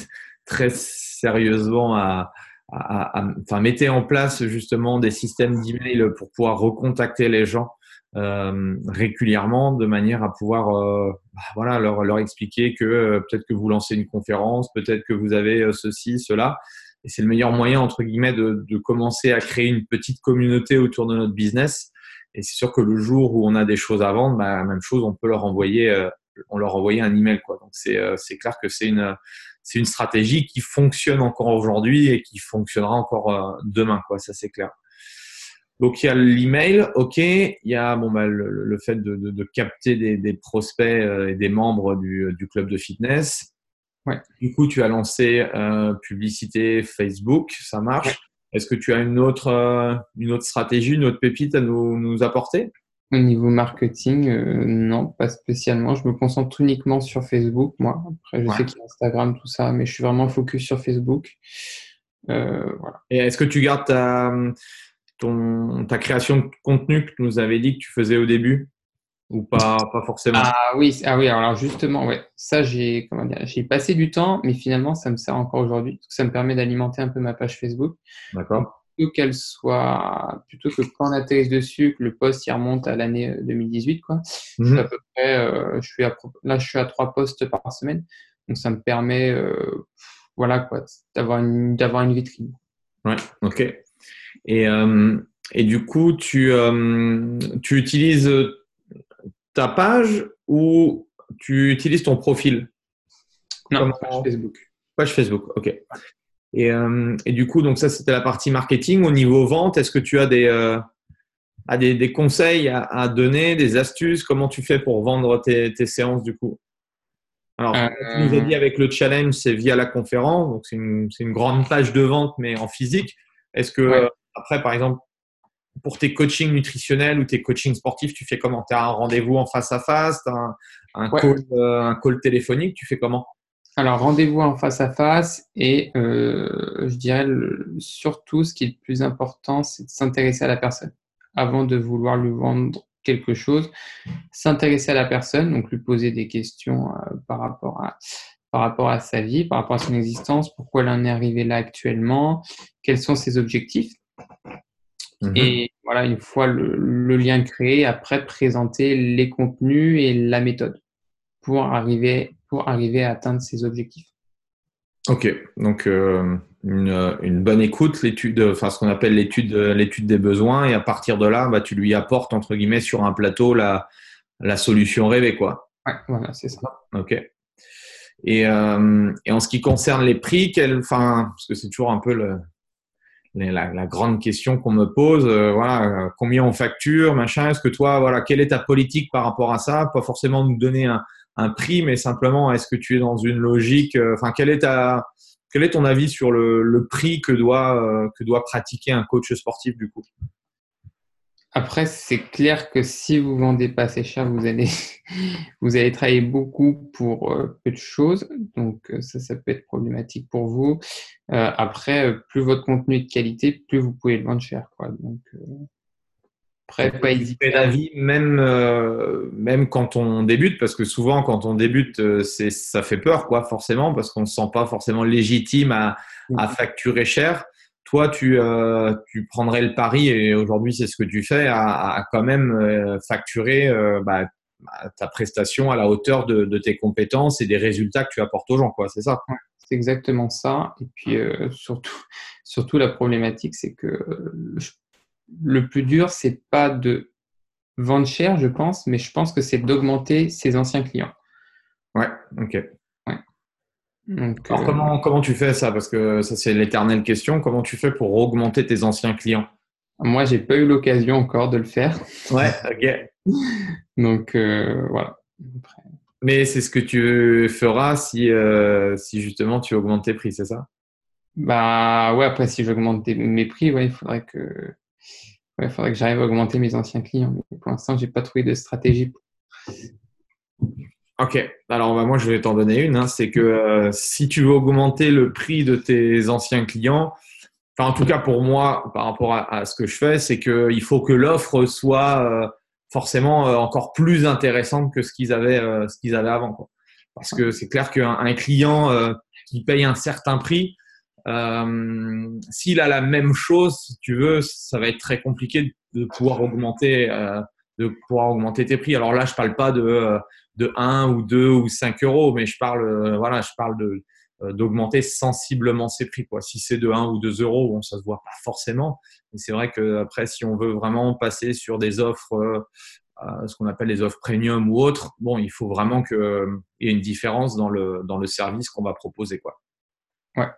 (laughs) très sérieusement à, enfin, mettez en place justement des systèmes d'email pour pouvoir recontacter les gens euh, régulièrement de manière à pouvoir euh, bah, voilà, leur, leur expliquer que euh, peut-être que vous lancez une conférence, peut-être que vous avez euh, ceci, cela. Et c'est le meilleur moyen, entre guillemets, de, de, commencer à créer une petite communauté autour de notre business. Et c'est sûr que le jour où on a des choses à vendre, bah, même chose, on peut leur envoyer, euh, on leur envoyer un email. Quoi. Donc c'est, c'est clair que c'est une, c'est une stratégie qui fonctionne encore aujourd'hui et qui fonctionnera encore euh, demain, quoi. Ça, c'est clair. Donc, il y a l'email, OK. Il y a bon, bah, le, fait de, de, de capter des, des, prospects euh, et des membres du, du club de fitness. Ouais. Du coup, tu as lancé euh, publicité Facebook, ça marche. Est-ce que tu as une autre, euh, une autre stratégie, une autre pépite à nous, nous apporter? Au niveau marketing, euh, non, pas spécialement. Je me concentre uniquement sur Facebook, moi. Après, je sais qu'il y a Instagram, tout ça, mais je suis vraiment focus sur Facebook. Euh, voilà. Et est-ce que tu gardes ta, ton, ta création de contenu que tu nous avais dit que tu faisais au début? Ou pas, pas forcément? Ah oui, ah oui, alors justement, ouais, ça j'ai comment dire, j'ai passé du temps, mais finalement ça me sert encore aujourd'hui. Ça me permet d'alimenter un peu ma page Facebook. D'accord qu'elle soit, plutôt que quand on atterrisse dessus, que le poste y remonte à l'année 2018, euh, quoi. Je suis mhm. à peu près, euh, je suis à, là, je suis à trois postes par semaine. Donc, ça me permet, euh, voilà, quoi, d'avoir une, d'avoir une vitrine. Ouais, ok. Et, et du coup, tu, tu utilises ta page ou tu utilises ton profil? Non, page Facebook. Page Facebook, ok. Et, euh, et, du coup, donc ça, c'était la partie marketing. Au niveau vente, est-ce que tu as des, euh, des, des, conseils à, à, donner, des astuces? Comment tu fais pour vendre tes, tes séances du coup? Alors, euh... tu nous as dit avec le challenge, c'est via la conférence. Donc, c'est une, une, grande page de vente, mais en physique. Est-ce que, ouais. après, par exemple, pour tes coachings nutritionnels ou tes coachings sportifs, tu fais comment? Tu as un rendez-vous en face à face, un, un, ouais. call, un call téléphonique, tu fais comment? Alors, rendez-vous en face à face et euh, je dirais le, surtout ce qui est le plus important, c'est de s'intéresser à la personne avant de vouloir lui vendre quelque chose. S'intéresser à la personne, donc lui poser des questions euh, par, rapport à, par rapport à sa vie, par rapport à son existence, pourquoi elle en est arrivée là actuellement, quels sont ses objectifs. Mmh. Et voilà, une fois le, le lien créé, après présenter les contenus et la méthode pour arriver pour arriver à atteindre ses objectifs. Ok, donc euh, une, une, bonne écoute, l'étude, enfin ce qu'on appelle l'étude, l'étude des besoins, et à partir de là, bah, tu lui apportes entre guillemets sur un plateau la, la solution rêvée, quoi. Ouais, voilà, c'est ça. Ok. Et, euh, et, en ce qui concerne les prix, quel, enfin, parce que c'est toujours un peu le, la, la, grande question qu'on me pose, euh, voilà, combien on facture, machin. Est-ce que toi, voilà, quelle est ta politique par rapport à ça? Pas forcément nous donner un, un prix, mais simplement, est-ce que tu es dans une logique euh, Enfin, quel est ta quel est ton avis sur le, le prix que doit euh, que doit pratiquer un coach sportif du coup? Après, c'est clair que si vous vendez pas assez cher, vous allez (laughs) vous allez travailler beaucoup pour euh, peu de choses, donc ça, ça peut être problématique pour vous. Après, plus votre contenu est de qualité, plus vous pouvez le vendre cher, quoi. Donc après, pas hésiter. d'avis, même, euh, même quand on débute, parce que souvent, quand on débute, euh, c'est, ça fait peur, quoi, forcément, parce qu'on ne se sent pas forcément légitime à, à mm. facturer cher. Toi, tu, euh, tu prendrais le pari, et aujourd'hui, c'est ce que tu fais, à, à quand même euh, facturer euh, bah, ta prestation à la hauteur de, de, tes compétences et des résultats que tu apportes aux gens, quoi, c'est ça? C'est exactement ça. Et puis, euh, surtout, surtout, la problématique, c'est que je le plus dur, c'est pas de vendre cher, je pense, mais je pense que c'est d'augmenter ses anciens clients. Ouais, ok. Donc, Alors, euh, comment, comment tu fais ça? Parce que ça, c'est l'éternelle question. Comment tu fais pour augmenter tes anciens clients? Moi, j'ai pas eu l'occasion encore de le faire. Ouais, (laughs) ok. Donc, euh, voilà. Après, Mais c'est ce que tu feras si, euh, si justement tu augmentes tes prix, c'est ça? Bah ouais, après si j'augmente mes prix, ouais, il faudrait que il faudrait que j'arrive à augmenter mes anciens clients. Mais pour l'instant, j'ai pas trouvé de stratégie. Ok, alors bah, moi je vais t'en donner une. hein. C'est que euh, si tu veux augmenter le prix de tes anciens clients, en tout cas pour moi par rapport à, ce que je fais, c'est qu'il faut que l'offre soit euh, forcément euh, encore plus intéressante que ce qu'ils avaient, avaient avant. Parce que c'est clair qu'un un client qui paye un certain prix, euh, s'il a la même chose, si tu veux, ça va être très compliqué de pouvoir augmenter, euh, de pouvoir augmenter tes prix. Alors là, je parle pas de euh, de 1 ou 2 ou 5 euros, mais je parle, euh, voilà, je parle de euh, d'augmenter sensiblement ses prix. Quoi. Si c'est de 1 ou 2 euros, bon, ça se voit pas forcément. Mais c'est vrai que après, si on veut vraiment passer sur des offres, euh, ce qu'on appelle les offres premium ou autres, bon, il faut vraiment qu'il y ait une différence dans le dans le service qu'on va proposer, quoi. Ouais.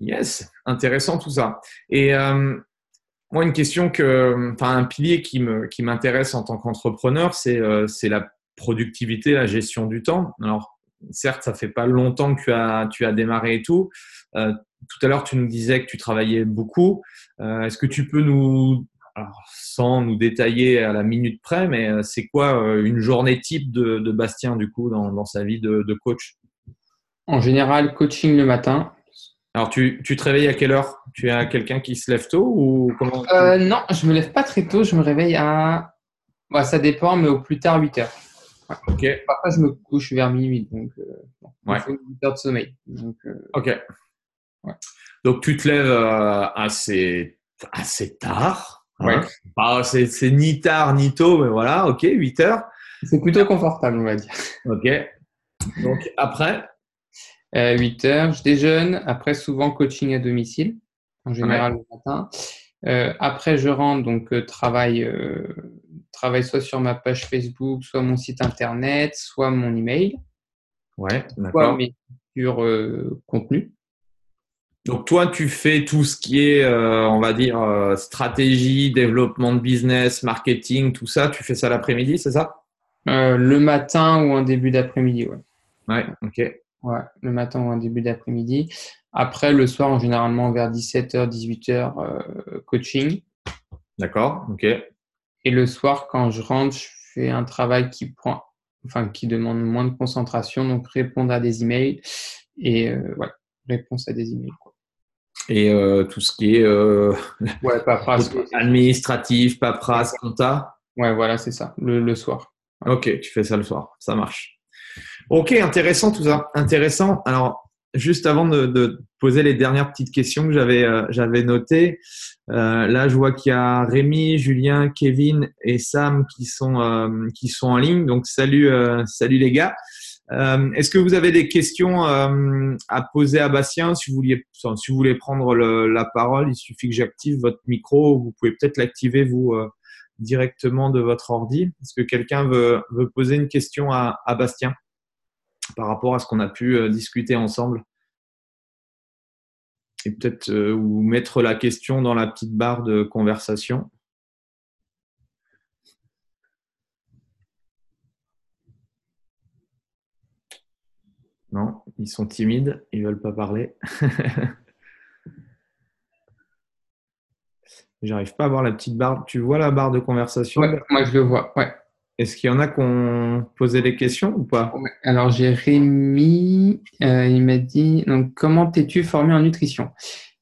Yes, intéressant tout ça. Et euh, moi, une question que, enfin, un pilier qui me qui m'intéresse en tant qu'entrepreneur, c'est euh, c'est la productivité, la gestion du temps. Alors, certes, ça fait pas longtemps que tu as, tu as démarré et tout. Euh, tout à l'heure, tu nous disais que tu travaillais beaucoup. Euh, Est-ce que tu peux nous, alors, sans nous détailler à la minute près, mais euh, c'est quoi euh, une journée type de, de Bastien, du coup, dans, dans sa vie de, de coach? En général, coaching le matin. Alors, tu, tu te réveilles à quelle heure? Tu as quelqu'un qui se lève tôt ou comment Euh, non, je me lève pas très tôt. Je me réveille à. Bah, ça dépend, mais au plus tard 8 heures. Ok, Parfois, je me couche vers minuit. Donc, euh, Ouais. il faut 8 heures de sommeil. Donc, euh, ok. Ouais. Donc, tu te lèves assez, assez tard. hein? Ouais. Bah, c'est c'est ni tard ni tôt, mais voilà, ok, 8 heures. c'est plutôt confortable, on va dire. Ok. Donc, après, Euh, 8 heures, je déjeune. Après, souvent coaching à domicile, en général le matin. Euh, après, je rentre, donc euh, travail, euh, travail soit sur ma page Facebook, soit mon site internet, soit mon email, ouais, soit d'accord. mes futurs euh, contenus. Donc, toi, tu fais tout ce qui est, on va dire, stratégie, développement de business, marketing, tout ça. Tu fais ça l'après-midi, c'est ça? Le matin ou en début d'après-midi, ouais. Ouais, ok. Ouais, le matin ou en début d'après-midi. Après, le soir, en généralement vers 17h, 18h, euh, coaching. D'accord, ok. Et le soir, quand je rentre, je fais un travail qui prend, enfin, qui demande moins de concentration, donc répondre à des emails et euh, ouais, réponse à des emails. Quoi. Et euh, tout ce qui est euh, Ouais, paperasse. (laughs) administratif, paperasse, compta. Ouais, voilà, c'est ça, le, le soir. Ok, tu fais ça le soir, ça marche. Ok, intéressant tout ça, intéressant. Alors, juste avant de, de poser les dernières petites questions que j'avais euh, j'avais notées, euh, là je vois qu'il y a Rémi, Julien, Kevin et Sam qui sont euh, qui sont en ligne. Donc salut euh, salut les gars. Euh, Est-ce que vous avez des questions euh, à poser à Bastien? Si vous vouliez si vous voulez prendre le- la parole, il suffit que j'active votre micro. Vous pouvez peut-être l'activer vous. directement de votre ordi. Est-ce que quelqu'un veut, veut poser une question à, à Bastien? Par rapport à ce qu'on a pu euh, discuter ensemble Et peut-être euh, mettre la question dans la petite barre de conversation. Non, ils sont timides, ils veulent pas parler. (laughs) J'arrive pas à voir la petite barre. Tu vois la barre de conversation? Moi, je le vois. Ouais. Est-ce qu'il y en a qui ont posé des questions ou pas? Alors, j'ai Rémi, euh, il m'a dit donc, comment t'es-tu formé en nutrition?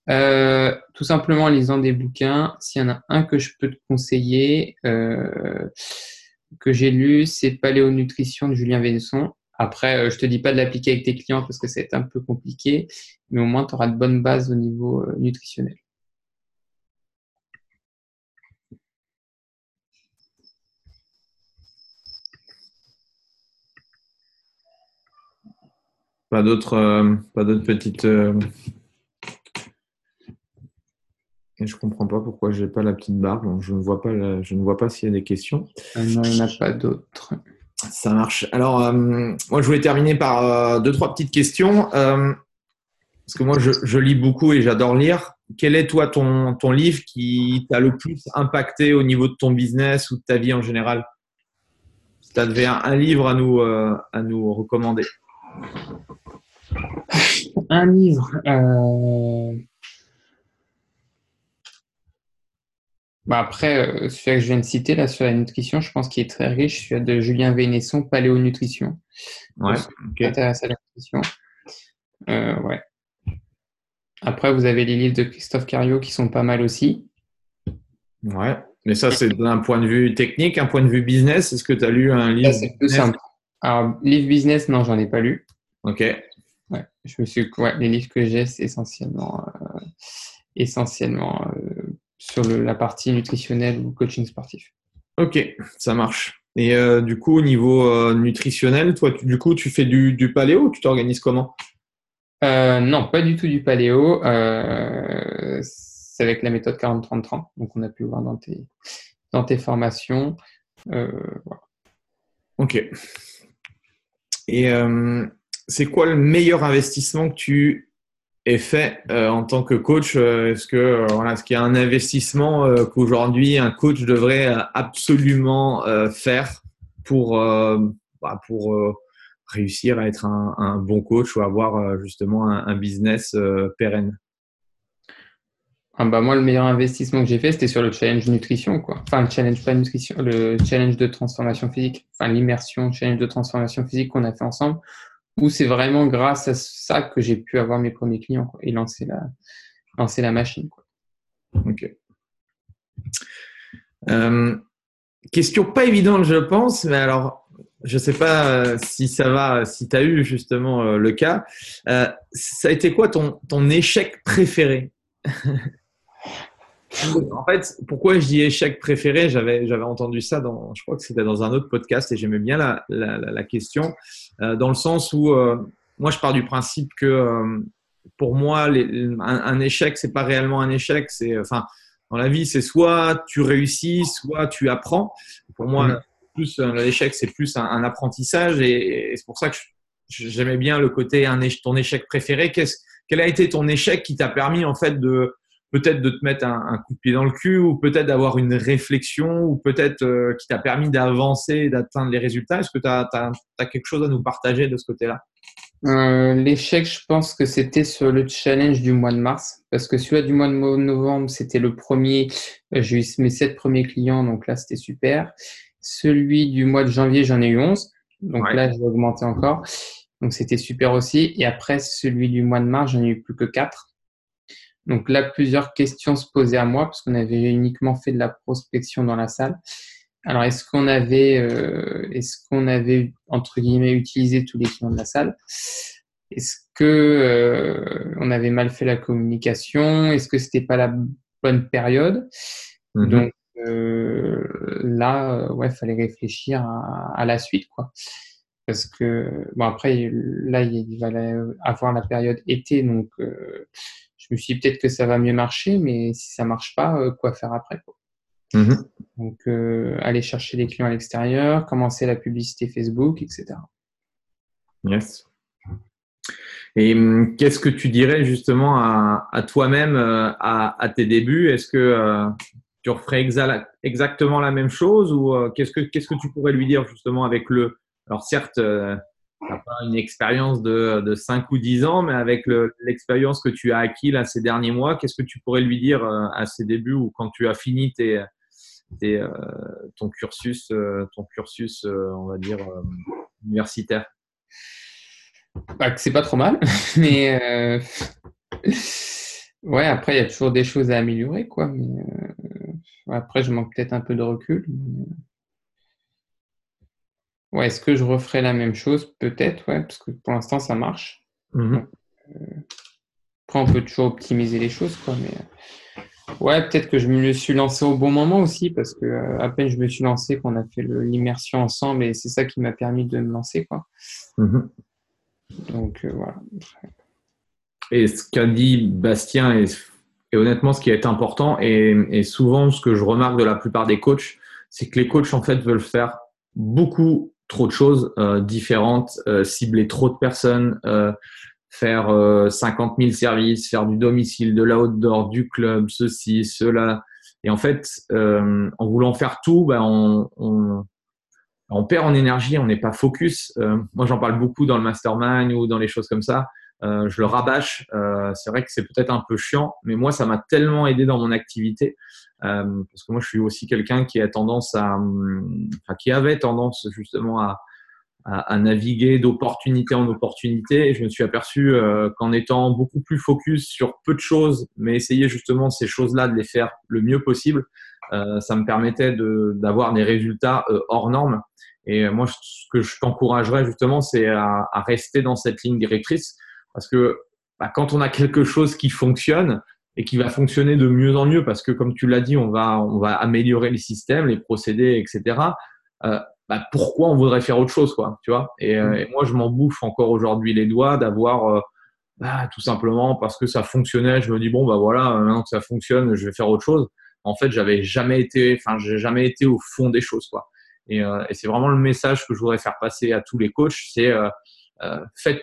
Euh, Tout simplement en lisant des bouquins. S'il y en a un que je peux te conseiller, euh, que j'ai lu, c'est Paléonutrition de Julien Vénesson. Après, euh, je te dis pas de l'appliquer avec tes clients parce que c'est un peu compliqué, mais au moins tu auras de bonnes bases au niveau nutritionnel. Pas d'autres, euh, pas d'autres petites. euh, Et je comprends pas pourquoi j'ai pas la petite barre. Donc je ne vois pas, je ne vois pas s'il y a des questions. Non, il n'y en a pas d'autres. Ça marche. Alors, euh, moi, je voulais terminer par euh, deux, trois petites questions. Euh, parce que moi, je, je lis beaucoup et j'adore lire. Quel est, toi, ton, ton livre qui t'a le plus impacté au niveau de ton business ou de ta vie en général? Si tu avais un, un, livre à nous, à nous recommander. Un livre. Euh... Bah après, euh, celui que je viens de citer là sur la nutrition, je pense qu'il est très riche. Celui de Julien Vénesson, Paléonutrition. Ouais. Okay. Intéresse à la nutrition. Euh, ouais. Après, vous avez les livres de Christophe Cario qui sont pas mal aussi. Ouais. Mais ça, c'est d'un point de vue technique, un point de vue business. Est-ce que tu as lu un livre C'est plus simple. Alors, livre business, non, j'en ai pas lu. Ok. Ouais. Je me suis. Ouais, les livres que j'ai, c'est essentiellement, euh, essentiellement euh, sur le, la partie nutritionnelle ou coaching sportif. Ok, ça marche. Et euh, du coup, au niveau nutritionnel, toi, tu, du coup, tu fais du, du paléo Tu t'organises comment? Non, pas du tout du paléo. c'est avec la méthode 40-30-30. Donc, on a pu voir dans tes, dans tes formations. Voilà. Ok. Et c'est quoi le meilleur investissement que tu est fait euh, en tant que coach euh, Est-ce que euh, voilà, est-ce qu'il y a un investissement qu'aujourd'hui un coach devrait absolument faire pour bah, pour réussir à être un, bon coach ou avoir justement un, un business pérenne? Ah bah moi, le meilleur investissement que j'ai fait, c'était sur le challenge nutrition, quoi. Enfin, le challenge pas nutrition, le challenge de transformation physique. Enfin, l'immersion, challenge de transformation physique qu'on a fait ensemble où c'est vraiment grâce à ça que j'ai pu avoir mes premiers clients et lancer la, machine. Quoi. Euh, question pas évidente, je pense, mais alors, je sais pas euh, si ça va, si tu as eu justement euh, le cas. Euh, ça a été quoi ton échec préféré? (laughs) En fait, pourquoi je dis échec préféré J'avais j'avais entendu ça dans, je crois que c'était dans un autre podcast et j'aimais bien la, la, la question euh, dans le sens où euh, moi je pars du principe que euh, pour moi les, un, un, échec c'est pas réellement un échec, c'est enfin dans la vie c'est soit tu réussis, soit tu apprends. Pour moi, mmh. plus l'échec c'est plus un, un, apprentissage et, et c'est pour ça que j'aimais bien le côté un, ton échec préféré. quel a été ton échec qui t'a permis en fait de peut-être de te mettre un, un, coup de pied dans le cul ou peut-être d'avoir une réflexion ou peut-être euh, qui t'a permis d'avancer et d'atteindre les résultats. Est-ce que tu as, as, as, quelque chose à nous partager de ce côté-là? Euh, L'échec, je pense que c'était sur le challenge du mois de mars parce que celui-là du mois de novembre, c'était le premier. Euh, j'ai eu mes sept premiers clients, donc là, c'était super. Celui du mois de janvier, j'en ai eu 11. Donc ouais. là, j'ai augmenté encore. Donc c'était super aussi. Et après, celui du mois de mars, j'en ai eu plus que 4. Donc là, plusieurs questions se posaient à moi parce qu'on avait uniquement fait de la prospection dans la salle. Alors, est-ce qu'on avait, euh, est-ce qu'on avait entre guillemets utilisé tous les clients de la salle? Est-ce que euh, on avait mal fait la communication? Est-ce que c'était pas la bonne période? Mm -hmm. Donc euh, là, ouais, fallait réfléchir à, à, la suite, quoi. Parce que bon après, là, il va avoir la période été, donc euh, je me suis dit peut-être que ça va mieux marcher, mais si ça marche pas, euh, quoi faire après quoi. Mmh. Donc, euh, aller chercher des clients à l'extérieur, commencer la publicité Facebook, etc. Yes. Et hum, qu'est-ce que tu dirais justement à, à toi-même euh, à, à, tes débuts? Est-ce que euh, tu referais exa exactement la même chose ou euh, qu'est-ce que qu'est-ce que tu pourrais lui dire justement avec le Alors certes, une expérience de, de 5 ou 10 ans, mais avec l'expérience que tu as acquis ces derniers mois, qu'est-ce que tu pourrais lui dire euh, à ses débuts ou quand tu as fini euh, ton cursus, euh, ton cursus on va dire, universitaire? Bah, C'est pas trop mal, (laughs) mais ouais, après, il y a toujours des choses à améliorer, quoi. Après, je manque peut-être un peu de recul. Ouais, est-ce que je referais la même chose? Peut-être, ouais, parce que pour l'instant, ça marche. Mmh. Euh, après, on peut toujours optimiser les choses, quoi, mais ouais, peut-être que je me suis lancé au bon moment aussi, parce que euh, à peine je me suis lancé qu'on a fait l'immersion ensemble, et c'est ça qui m'a permis de me lancer, quoi. Mmh. Donc euh, voilà. Et ce qu'a dit Bastien et honnêtement, ce qui est important, et, souvent ce que je remarque de la plupart des coachs, c'est que les coachs en fait veulent faire beaucoup trop de choses euh, différentes, euh, cibler trop de personnes, euh, faire 50 000 services, faire du domicile, de l'outdoor, du club, ceci, cela. Et en fait, en voulant faire tout, ben, on, on, on, perd en énergie, on n'est pas focus. moi, j'en parle beaucoup dans le mastermind ou dans les choses comme ça. Euh, je le rabâche. Euh, c'est vrai que c'est peut-être un peu chiant, mais moi, ça m'a tellement aidé dans mon activité euh, parce que moi, je suis aussi quelqu'un qui a tendance à, enfin, qui avait tendance justement à, à, naviguer d'opportunité en opportunité. Je me suis aperçu qu'en étant beaucoup plus focus sur peu de choses, mais essayer justement ces choses-là de les faire le mieux possible, ça me permettait d'avoir des résultats hors normes. Et moi, ce que je t'encouragerais justement, c'est à, à, rester dans cette ligne directrice parce que bah, quand on a quelque chose qui fonctionne et qui va fonctionner de mieux en mieux, parce que comme tu l'as dit, on va, on va améliorer les systèmes, les procédés, etc. Euh, bah, pourquoi on voudrait faire autre chose, quoi, tu vois? Et, euh, et, moi, je m'en bouffe encore aujourd'hui les doigts d'avoir euh, bah, tout simplement parce que ça fonctionnait. Je me dis bon, bah voilà, maintenant que ça fonctionne, je vais faire autre chose. En fait, j'avais jamais été, enfin, j'ai jamais été au fond des choses, quoi. Et, euh, et c'est vraiment le message que je voudrais faire passer à tous les coachs, c'est euh, faites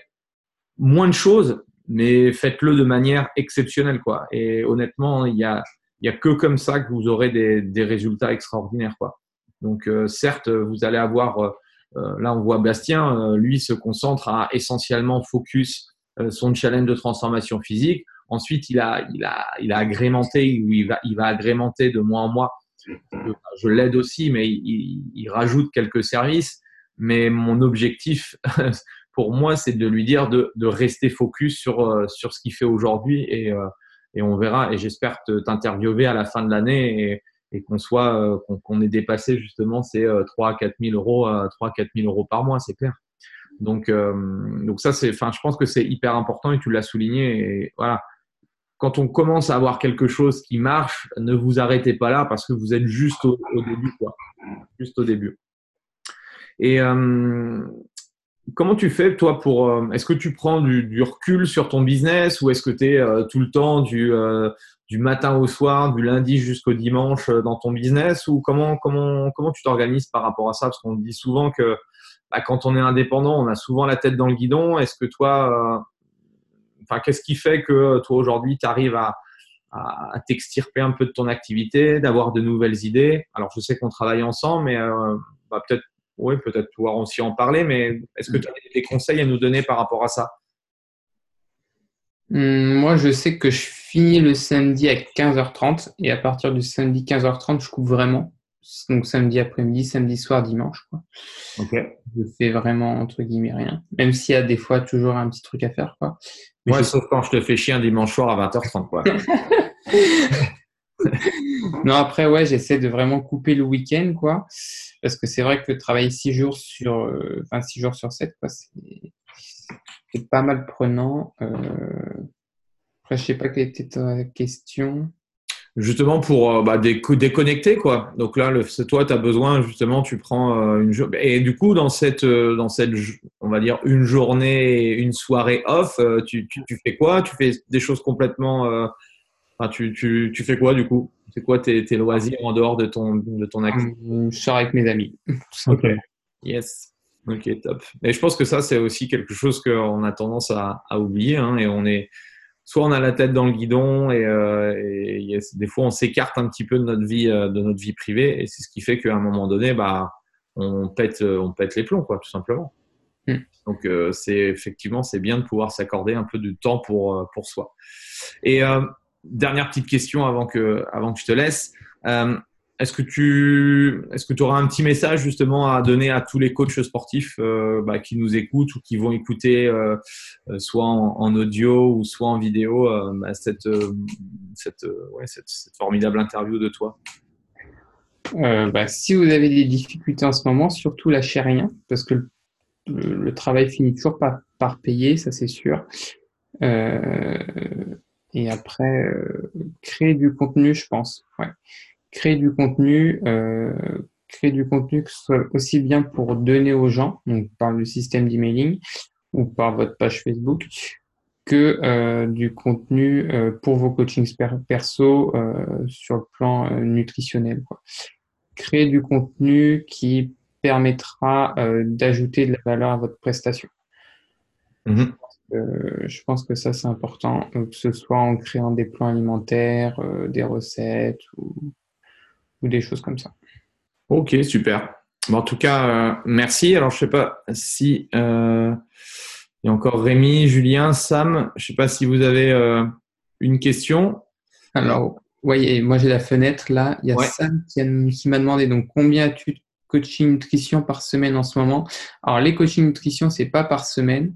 moins de choses, mais faites-le de manière exceptionnelle, quoi. Et honnêtement, il y a, il y a que comme ça que vous aurez des, des résultats extraordinaires, quoi. Donc, euh, certes, vous allez avoir, euh, euh, là, on voit Bastien, lui se concentre à essentiellement focus son challenge de transformation physique. Ensuite, il a, il a, il a agrémenté, il va, il va agrémenter de mois en mois. Je l'aide aussi, mais il, il, rajoute quelques services. Mais mon objectif, (laughs) pour moi, c'est de lui dire de, rester focus sur, euh, sur ce qu'il fait aujourd'hui et, euh, on verra. Et j'espère t'interviewer à la fin de l'année et, qu'on soit, euh, qu'on ait dépassé justement ces 3 à 4 000 euros, 3 à 4 000 euros par mois, c'est clair. Donc, donc ça, c'est, enfin, je pense que c'est hyper important et tu l'as souligné. Et voilà, quand on commence à avoir quelque chose qui marche, ne vous arrêtez pas là parce que vous êtes juste au, au début, quoi. Juste au début. Et, comment tu fais, toi, pour. Euh, est-ce que tu prends du, recul sur ton business ou est-ce que tu es euh, tout le temps du, euh, du matin au soir, du lundi jusqu'au dimanche dans ton business ou comment, comment, comment tu t'organises par rapport à ça? Parce qu'on dit souvent que bah, quand on est indépendant, on a souvent la tête dans le guidon. Est-ce que toi. Enfin, qu'est-ce qui fait que toi, aujourd'hui, tu arrives à, à, t'extirper un peu de ton activité, d'avoir de nouvelles idées? Alors, je sais qu'on travaille ensemble, mais bah, peut-être oui, peut-être pouvoir aussi en parler, mais est-ce que tu as des conseils à nous donner par rapport à ça? Hum, Moi, je sais que je finis le samedi à 15h30 et à partir du samedi 15h30, je coupe vraiment. Donc samedi après-midi, samedi soir, dimanche. Quoi. Ok. Je fais vraiment entre guillemets rien. Même s'il y a des fois toujours un petit truc à faire. Quoi. Mais sauf quand je te fais chier un dimanche soir à 20h30. Quoi. (laughs) (laughs) non, après, ouais, j'essaie de vraiment couper le week-end, quoi. Parce que c'est vrai que travailler six jours sur, euh, enfin, six jours sur 7, quoi, c'est pas mal prenant. Euh... Après, je sais pas quelle était ta question. Justement pour euh, bah, déconnecter, quoi. Donc là, le, toi, tu as besoin, justement, tu prends euh, une journée. Et du coup, dans cette, dans cette, on va dire, une journée, une soirée off, tu, tu fais quoi? Tu fais des choses complètement tu, tu, tu, fais quoi du coup? C'est quoi tes, tes, loisirs en dehors de ton, de ton activité? Je sors avec mes amis. (laughs) Ok. Yes. Ok, top. Et je pense que ça, c'est aussi quelque chose qu'on a tendance à, à oublier. Hein, et on est, soit on a la tête dans le guidon et, euh, et des fois on s'écarte un petit peu de notre vie, euh, de notre vie privée. Et c'est ce qui fait qu'à un moment donné, bah, on pète, on pète les plombs, quoi, tout simplement. Hmm. Donc, euh, c'est effectivement, c'est bien de pouvoir s'accorder un peu de temps pour, euh, pour soi. Et euh, dernière petite question avant que, avant que je te laisse. Euh, est-ce que tu est-ce que auras un petit message justement à donner à tous les coachs sportifs euh, bah, qui nous écoutent ou qui vont écouter euh, soit en, audio ou soit en vidéo bah, cette, cette, formidable interview de toi? Bah, Si vous avez des difficultés en ce moment, surtout lâchez rien parce que le, le travail finit toujours par, par payer, ça c'est sûr. Euh, et après, euh, créer du contenu, je pense. Ouais. Créer du contenu, euh, créer du contenu que ce soit aussi bien pour donner aux gens, donc par le système d'emailing ou par votre page Facebook, que du contenu pour vos coachings perso sur le plan nutritionnel. Quoi. Créer du contenu qui permettra d'ajouter de la valeur à votre prestation. Mm-hmm. je pense que ça, c'est important, que ce soit en créant des plans alimentaires, des recettes ou, ou des choses comme ça. Ok, super. en tout cas, euh, merci. Alors, je sais pas si euh, il y a encore Rémi, Julien, Sam. Je sais pas si vous avez euh, une question. Alors, oui, moi j'ai la fenêtre là. Il y a Sam qui, m'a demandé donc combien as-tu de coaching nutrition par semaine en ce moment? Alors, les coaching nutrition, c'est pas par semaine,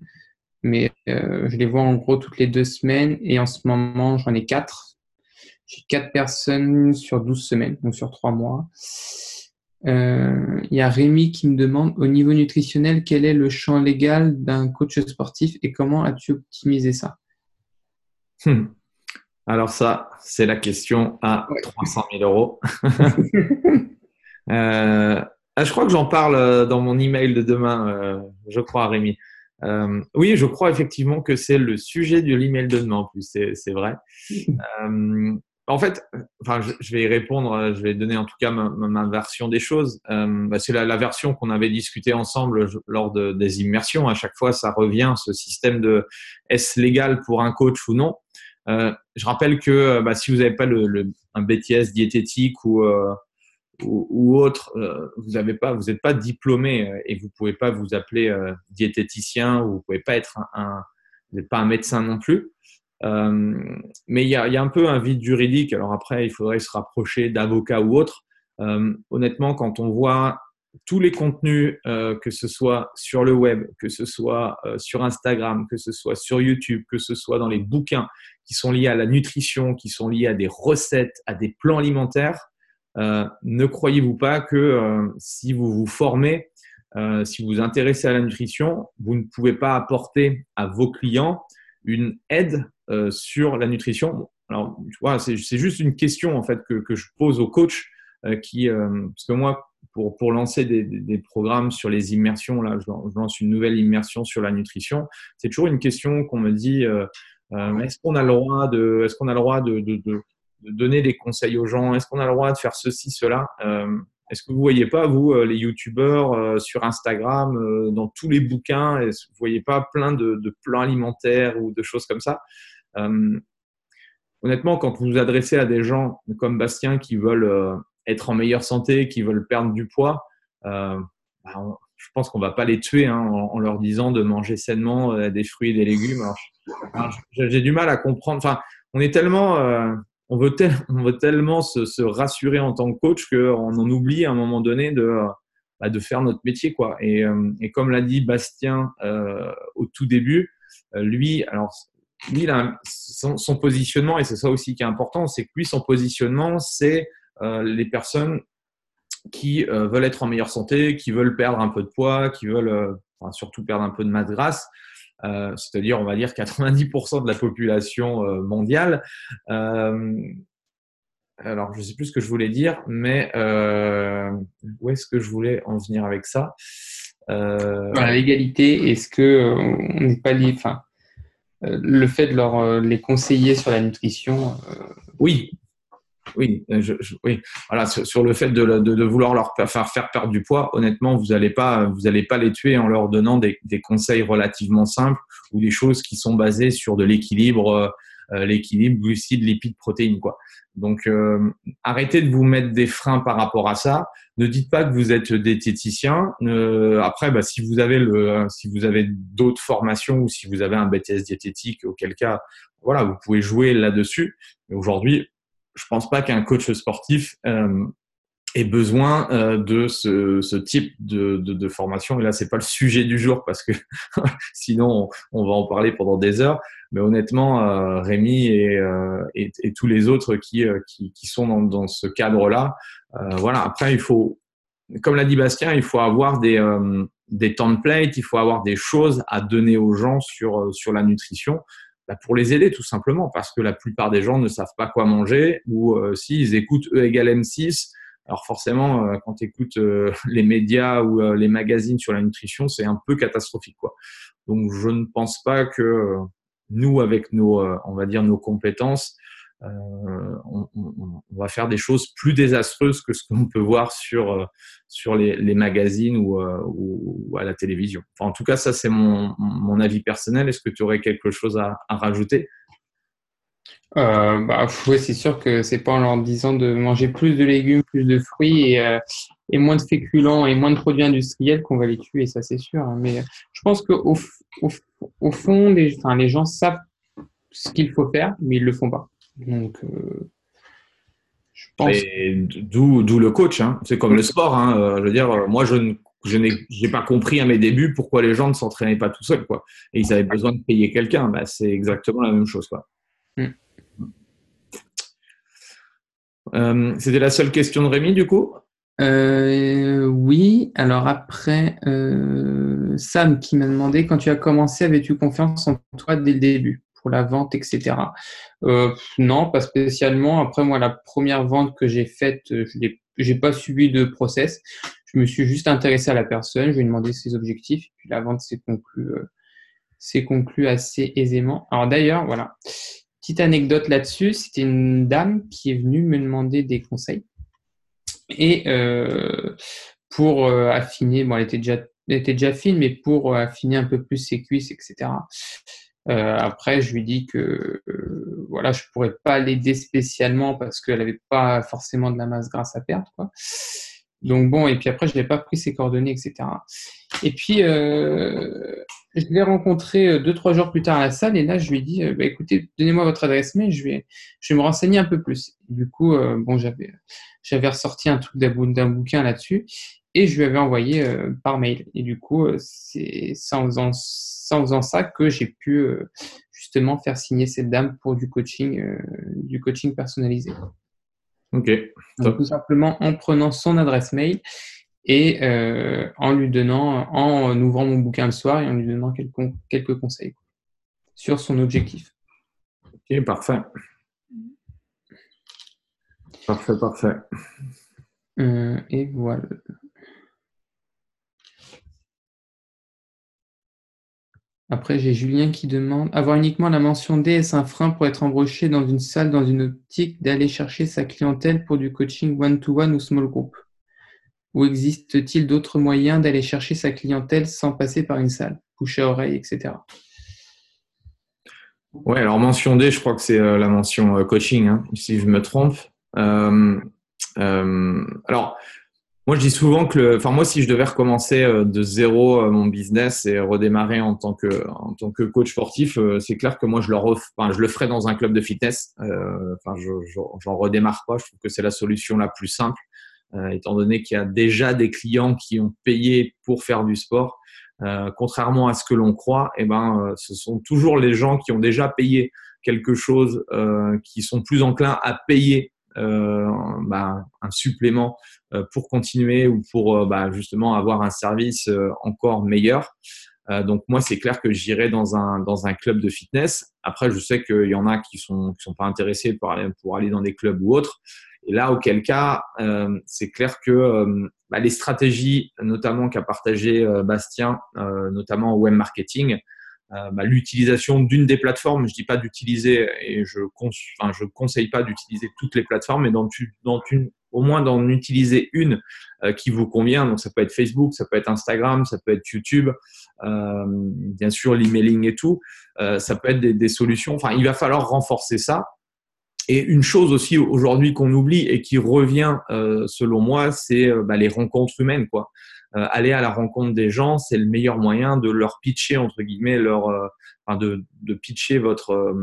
mais je les vois en gros toutes les deux semaines et en ce moment, j'en ai quatre. J'ai quatre personnes sur 12 semaines, donc sur trois mois. Euh, il y a Rémi qui me demande au niveau nutritionnel, quel est le champ légal d'un coach sportif et comment as-tu optimisé ça? Hmm. Alors ça, c'est la question à 300 000 euros. (laughs) euh, ah, je crois que j'en parle euh, dans mon email de demain, euh, je crois, Rémi. Euh, oui, je crois effectivement que c'est le sujet de l'email de demain en plus, c'est vrai. Euh, en fait, enfin, je, vais y répondre, euh, je vais donner en tout cas ma, version des choses. Euh, bah, c'est la, version qu'on avait discuté ensemble lors de, des immersions. À chaque fois, ça revient, ce système de est-ce légal pour un coach ou non. Euh, je rappelle que euh, bah, si vous n'avez pas le, le, un BTS diététique ou, ou, ou, autre, vous n'avez pas, n'êtes pas diplômé et vous pouvez pas vous appeler diététicien ou vous pouvez pas être un, vous pas un médecin non plus. Euh, mais il y a, un peu un vide juridique. Alors après, il faudrait se rapprocher d'avocats ou autres. Euh, honnêtement, quand on voit tous les contenus, euh, que ce soit sur le web, que ce soit euh, sur Instagram, que ce soit sur YouTube, que ce soit dans les bouquins qui sont liés à la nutrition, qui sont liés à des recettes, à des plans alimentaires, euh, ne croyez-vous pas que euh, si vous vous formez, si vous vous intéressez à la nutrition, vous ne pouvez pas apporter à vos clients une aide euh, sur la nutrition? Alors, tu vois, c'est juste une question en fait que, que je pose aux coachs euh, qui, euh, parce que moi, pour, pour lancer des, des, programmes sur les immersions, là, je, lance une nouvelle immersion sur la nutrition. C'est toujours une question qu'on me dit est-ce qu'on a le droit de, est-ce qu'on a le droit de, de, de, donner des conseils aux gens Est-ce qu'on a le droit de faire ceci, cela? Est-ce que vous voyez pas, vous, les youtubeurs sur Instagram, dans tous les bouquins, vous voyez pas plein de, de, plans alimentaires ou de choses comme ça? Euh, honnêtement, quand vous vous adressez à des gens comme Bastien qui veulent euh, être en meilleure santé, qui veulent perdre du poids, euh, bah, je pense qu'on va pas les tuer hein, en, leur disant de manger sainement des fruits et des légumes. J'ai du mal à comprendre. Enfin, on est tellement, on, veut tellement se, rassurer en tant que coach qu'on en oublie à un moment donné de, bah, faire notre métier, quoi. Et, et comme l'a dit Bastien au tout début, lui, alors lui, son, positionnement, et c'est ça aussi qui est important, c'est que lui, son positionnement, c'est euh, les personnes qui euh, veulent être en meilleure santé, qui veulent perdre un peu de poids, qui veulent euh, surtout perdre un peu de masse grasse, euh, c'est-à-dire, on va dire, 90% de la population euh, mondiale. Euh, alors, je ne sais plus ce que je voulais dire, mais où est-ce que je voulais en venir avec ça? Voilà, l'égalité, est-ce qu'on n'est pas lié, enfin, le fait de leur les conseiller sur la nutrition. Oui, oui, je, oui. Voilà, sur, le fait de, de, de, vouloir leur faire, faire perdre du poids, honnêtement, vous n'allez pas, vous allez pas les tuer en leur donnant des, des, conseils relativement simples ou des choses qui sont basées sur de l'équilibre, euh, l'équilibre glucides, lipides, protéines, quoi. Donc, euh, arrêtez de vous mettre des freins par rapport à ça. Ne dites pas que vous êtes diététicien. Euh, après, bah, si vous avez le, si vous avez d'autres formations ou si vous avez un BTS diététique, auquel cas, voilà, vous pouvez jouer là-dessus. Mais aujourd'hui, je pense pas qu'un coach sportif euh, ait besoin euh, de ce, type de, formation. Et là, c'est pas le sujet du jour parce que (laughs) sinon, on, va en parler pendant des heures. Mais honnêtement, euh, Rémi et, tous les autres qui, sont dans, ce cadre-là, voilà. Après, il faut, comme l'a dit Bastien, il faut avoir des, templates, il faut avoir des choses à donner aux gens sur la nutrition. Bah pour les aider tout simplement parce que la plupart des gens ne savent pas quoi manger ou euh, s'ils écoutent E égale M6, alors forcément euh, quand tu écoutes euh, (laughs) les médias ou euh, les magazines sur la nutrition, c'est un peu catastrophique quoi. Donc je ne pense pas que nous, avec nos, on va dire, nos compétences, on, va faire des choses plus désastreuses que ce qu'on peut voir sur, sur les, magazines ou, ou, à la télévision. en tout cas, ça, c'est mon, mon, avis personnel. Est-ce que tu aurais quelque chose à, rajouter? Euh, bah, c'est sûr que c'est pas en leur disant de manger plus de légumes, plus de fruits et, euh, moins de féculents et moins de produits industriels qu'on va les tuer, ça c'est sûr. Hein. Mais je pense qu'au au, au fond, les, les gens savent ce qu'il faut faire, mais ils le font pas. Donc, euh, je pense. D'où, d'où le coach. Hein. C'est comme le sport. Hein. Euh, je veux dire, moi, je ne je n'ai pas compris à mes débuts pourquoi les gens ne s'entraînaient pas tout seuls, quoi. Et ils avaient besoin de payer quelqu'un. Bah, c'est exactement la même chose, quoi. Mm. Euh, c'était la seule question de Rémi, du coup? Euh, Oui. Alors après, euh, Sam qui m'a demandé quand tu as commencé, avais-tu confiance en toi dès le début? Pour la vente, etc. non, pas spécialement. Après, moi, la première vente que j'ai faite, je n'ai pas suivi de process. Je me suis juste intéressé à la personne, je lui ai demandé ses objectifs, et puis la vente s'est conclue, s'est conclue assez aisément. Alors d'ailleurs, voilà, Petite anecdote là-dessus, c'était une dame qui est venue me demander des conseils. Et euh, pour euh, affiner, bon, elle était déjà, était déjà fine, mais pour euh, affiner un peu plus ses cuisses, etc. après, je lui dis que voilà, je pourrais pas l'aider spécialement parce qu'elle n'avait pas forcément de la masse grasse à perdre. Quoi. Donc bon, et puis après, je n'ai pas pris ses coordonnées, etc. Et puis, je l'ai rencontré euh, deux, trois jours plus tard à la salle et là, je lui ai dit euh, bah, écoutez, donnez-moi votre adresse mail, je vais, je vais me renseigner un peu plus. Du coup, euh, bon, j'avais, j'avais ressorti un truc d'un bouquin là-dessus et je lui avais envoyé par mail. Et du coup, c'est en faisant, en faisant ça que j'ai pu justement faire signer cette dame pour du coaching, du coaching personnalisé. Ok. tout simplement en prenant son adresse mail et euh, en lui donnant, en ouvrant mon bouquin le soir et en lui donnant quelques, quelques conseils sur son objectif. Ok, parfait. Parfait, parfait. Euh, et voilà. Après, j'ai Julien qui demande avoir uniquement la mention D est un frein pour être embauché dans une salle, dans une optique d'aller chercher sa clientèle pour du coaching one-to-one -one ou small group ou existe-t-il d'autres moyens d'aller chercher sa clientèle sans passer par une salle, bouche à oreille, etc. Ouais, alors mention D, je crois que c'est euh, la mention euh, coaching, hein, si je me trompe. Euh, alors, moi, je dis souvent que, enfin, moi, si je devais recommencer de zéro mon business et redémarrer en tant que, en tant que coach sportif, c'est clair que moi, je le, enfin, je le ferais dans un club de fitness. Enfin, je, j'en redémarre pas. Je trouve que c'est la solution la plus simple. Euh, étant donné qu'il y a déjà des clients qui ont payé pour faire du sport. Euh, contrairement à ce que l'on croit, eh ben, euh, ce sont toujours les gens qui ont déjà payé quelque chose qui sont plus enclins à payer bah, un supplément pour continuer ou pour bah, justement avoir un service encore meilleur. donc moi, c'est clair que j'irai dans un, dans un club de fitness. Après, je sais qu'il y en a qui sont, qui sont pas intéressés pour aller, dans des clubs ou autres. Et là, auquel cas, euh, c'est clair que euh, bah, les stratégies, notamment qu'a partagé euh, Bastien, notamment au web marketing, bah, l'utilisation d'une des plateformes, je dis pas d'utiliser et je enfin, conseille pas d'utiliser toutes les plateformes, mais au moins d'en utiliser une qui vous convient. Donc ça peut être Facebook, ça peut être Instagram, ça peut être YouTube, bien sûr l'emailing et tout. ça peut être des, solutions. Enfin, il va falloir renforcer ça. Et une chose aussi aujourd'hui qu'on oublie et qui revient euh, selon moi, c'est euh, bah, les rencontres humaines. Quoi. Euh, aller à la rencontre des gens, c'est le meilleur moyen de leur pitcher entre guillemets, leur, enfin de, de, pitcher votre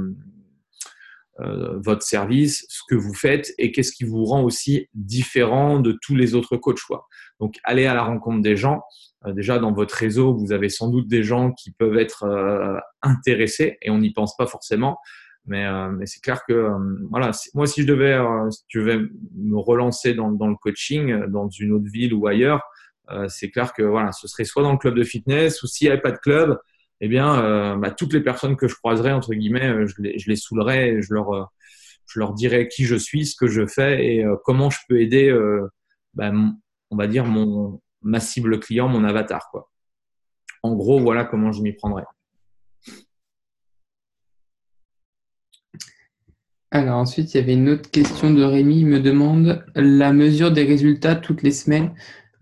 votre service, ce que vous faites et qu'est-ce qui vous rend aussi différent de tous les autres coachs. Quoi. Donc, aller à la rencontre des gens. déjà, dans votre réseau, vous avez sans doute des gens qui peuvent être intéressés et on n'y pense pas forcément. Mais, euh, mais c'est clair que euh, voilà, moi si je devais, euh, si tu veux me relancer dans, dans, le coaching dans une autre ville ou ailleurs, c'est clair que voilà, ce serait soit dans le club de fitness ou s'il n'y avait pas de club, eh bien bah, toutes les personnes que je croiserais entre guillemets, je les, je saoulerais, je leur je leur dirais qui je suis, ce que je fais et comment je peux aider, bah, on va dire mon ma cible client, mon avatar quoi. En gros, voilà comment je m'y prendrais. Alors ensuite, il y avait une autre question de Rémi. Il me demande la mesure des résultats toutes les semaines.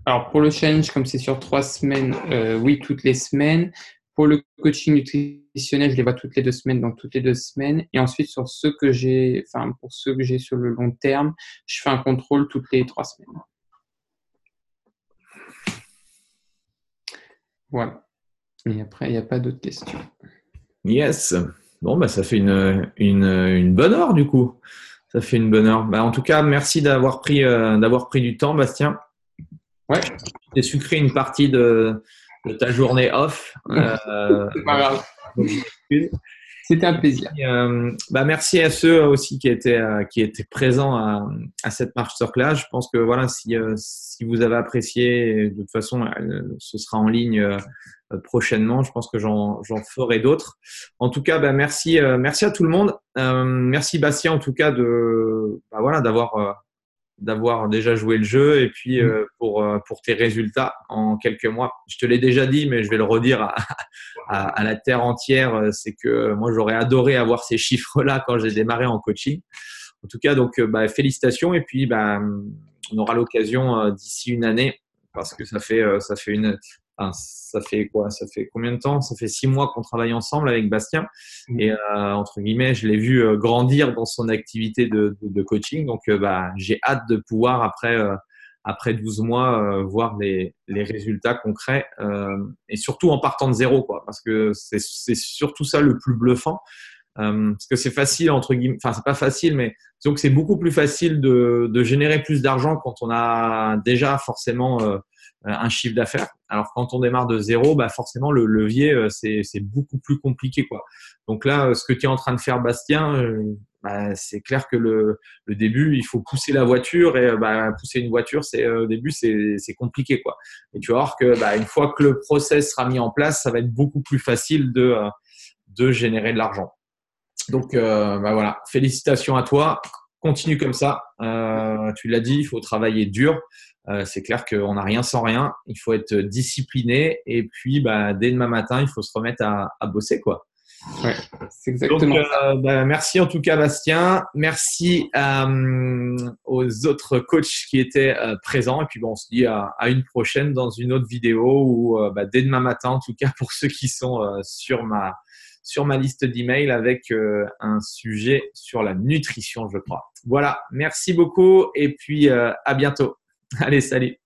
Alors pour le challenge, comme c'est sur trois semaines, euh, oui, toutes les semaines. Pour le coaching nutritionnel, je les vois toutes les deux semaines, donc toutes les deux semaines. Et ensuite, sur ceux que j'ai, enfin pour ceux que j'ai sur le long terme, je fais un contrôle toutes les trois semaines. Voilà. Et après, il n'y a pas d'autres questions. Yes. Bon, bah, ça fait une, une, bonne heure du coup. Ça fait une bonne heure. Bah, en tout cas, merci d'avoir pris, euh, d'avoir pris du temps, Bastien. Ouais. J'ai sucré une partie de, de ta journée off. Euh, (laughs) C'est pas grave. C'était un plaisir. Euh, bah, merci à ceux aussi qui étaient, euh, qui étaient présents à, à cette marche sur classe. Je pense que voilà, si, si vous avez apprécié, de toute façon, ce sera en ligne prochainement. Je pense que j'en ferai d'autres. En tout cas, bah, merci, merci à tout le monde. merci Bastien, en tout cas, de bah, voilà, d'avoir d'avoir déjà joué le jeu et puis euh, pour, euh, pour tes résultats en quelques mois. Je te l'ai déjà dit, mais je vais le redire à, à, la terre entière, euh, c'est que moi j'aurais adoré avoir ces chiffres-là quand j'ai démarré en coaching. En tout cas, donc bah, félicitations et puis bah, on aura l'occasion d'ici une année parce que ça fait ça fait une ça fait quoi? Ça fait combien de temps? Ça fait six mois qu'on travaille ensemble avec Bastien. Mm. Et euh, entre guillemets, je l'ai vu euh, grandir dans son activité de, de, coaching. Donc, euh, bah, j'ai hâte de pouvoir, après, après 12 mois, voir les, les, résultats concrets. et surtout en partant de zéro, quoi. Parce que c'est surtout ça le plus bluffant. parce que c'est facile, entre guillemets, enfin, c'est pas facile, mais que c'est beaucoup plus facile de, de générer plus d'argent quand on a déjà forcément euh, un chiffre d'affaires. Alors quand on démarre de zéro, bah forcément le levier euh, c'est beaucoup plus compliqué quoi. Donc là, euh, ce que tu es en train de faire, Bastien, bah, c'est clair que le, le, début, il faut pousser la voiture et bah, pousser une voiture, c'est au début c'est compliqué quoi. Et tu vas voir que bah, une fois que le process sera mis en place, ça va être beaucoup plus facile de de générer de l'argent. Donc bah, voilà, félicitations à toi. Continue comme ça. Euh, tu l'as dit, il faut travailler dur. Euh, c'est clair qu'on n'a rien sans rien. Il faut être discipliné et puis bah, dès demain matin, il faut se remettre à, bosser quoi. Ouais, c'est exactement euh, bah, merci en tout cas Bastien. Merci euh, aux autres coachs qui étaient présents. Et puis bon, on se dit à, une prochaine dans une autre vidéo ou bah, dès demain matin en tout cas pour ceux qui sont sur ma sur ma liste d'emails avec un sujet sur la nutrition, je crois. Voilà, merci beaucoup et puis à bientôt. (laughs) Allez, salut.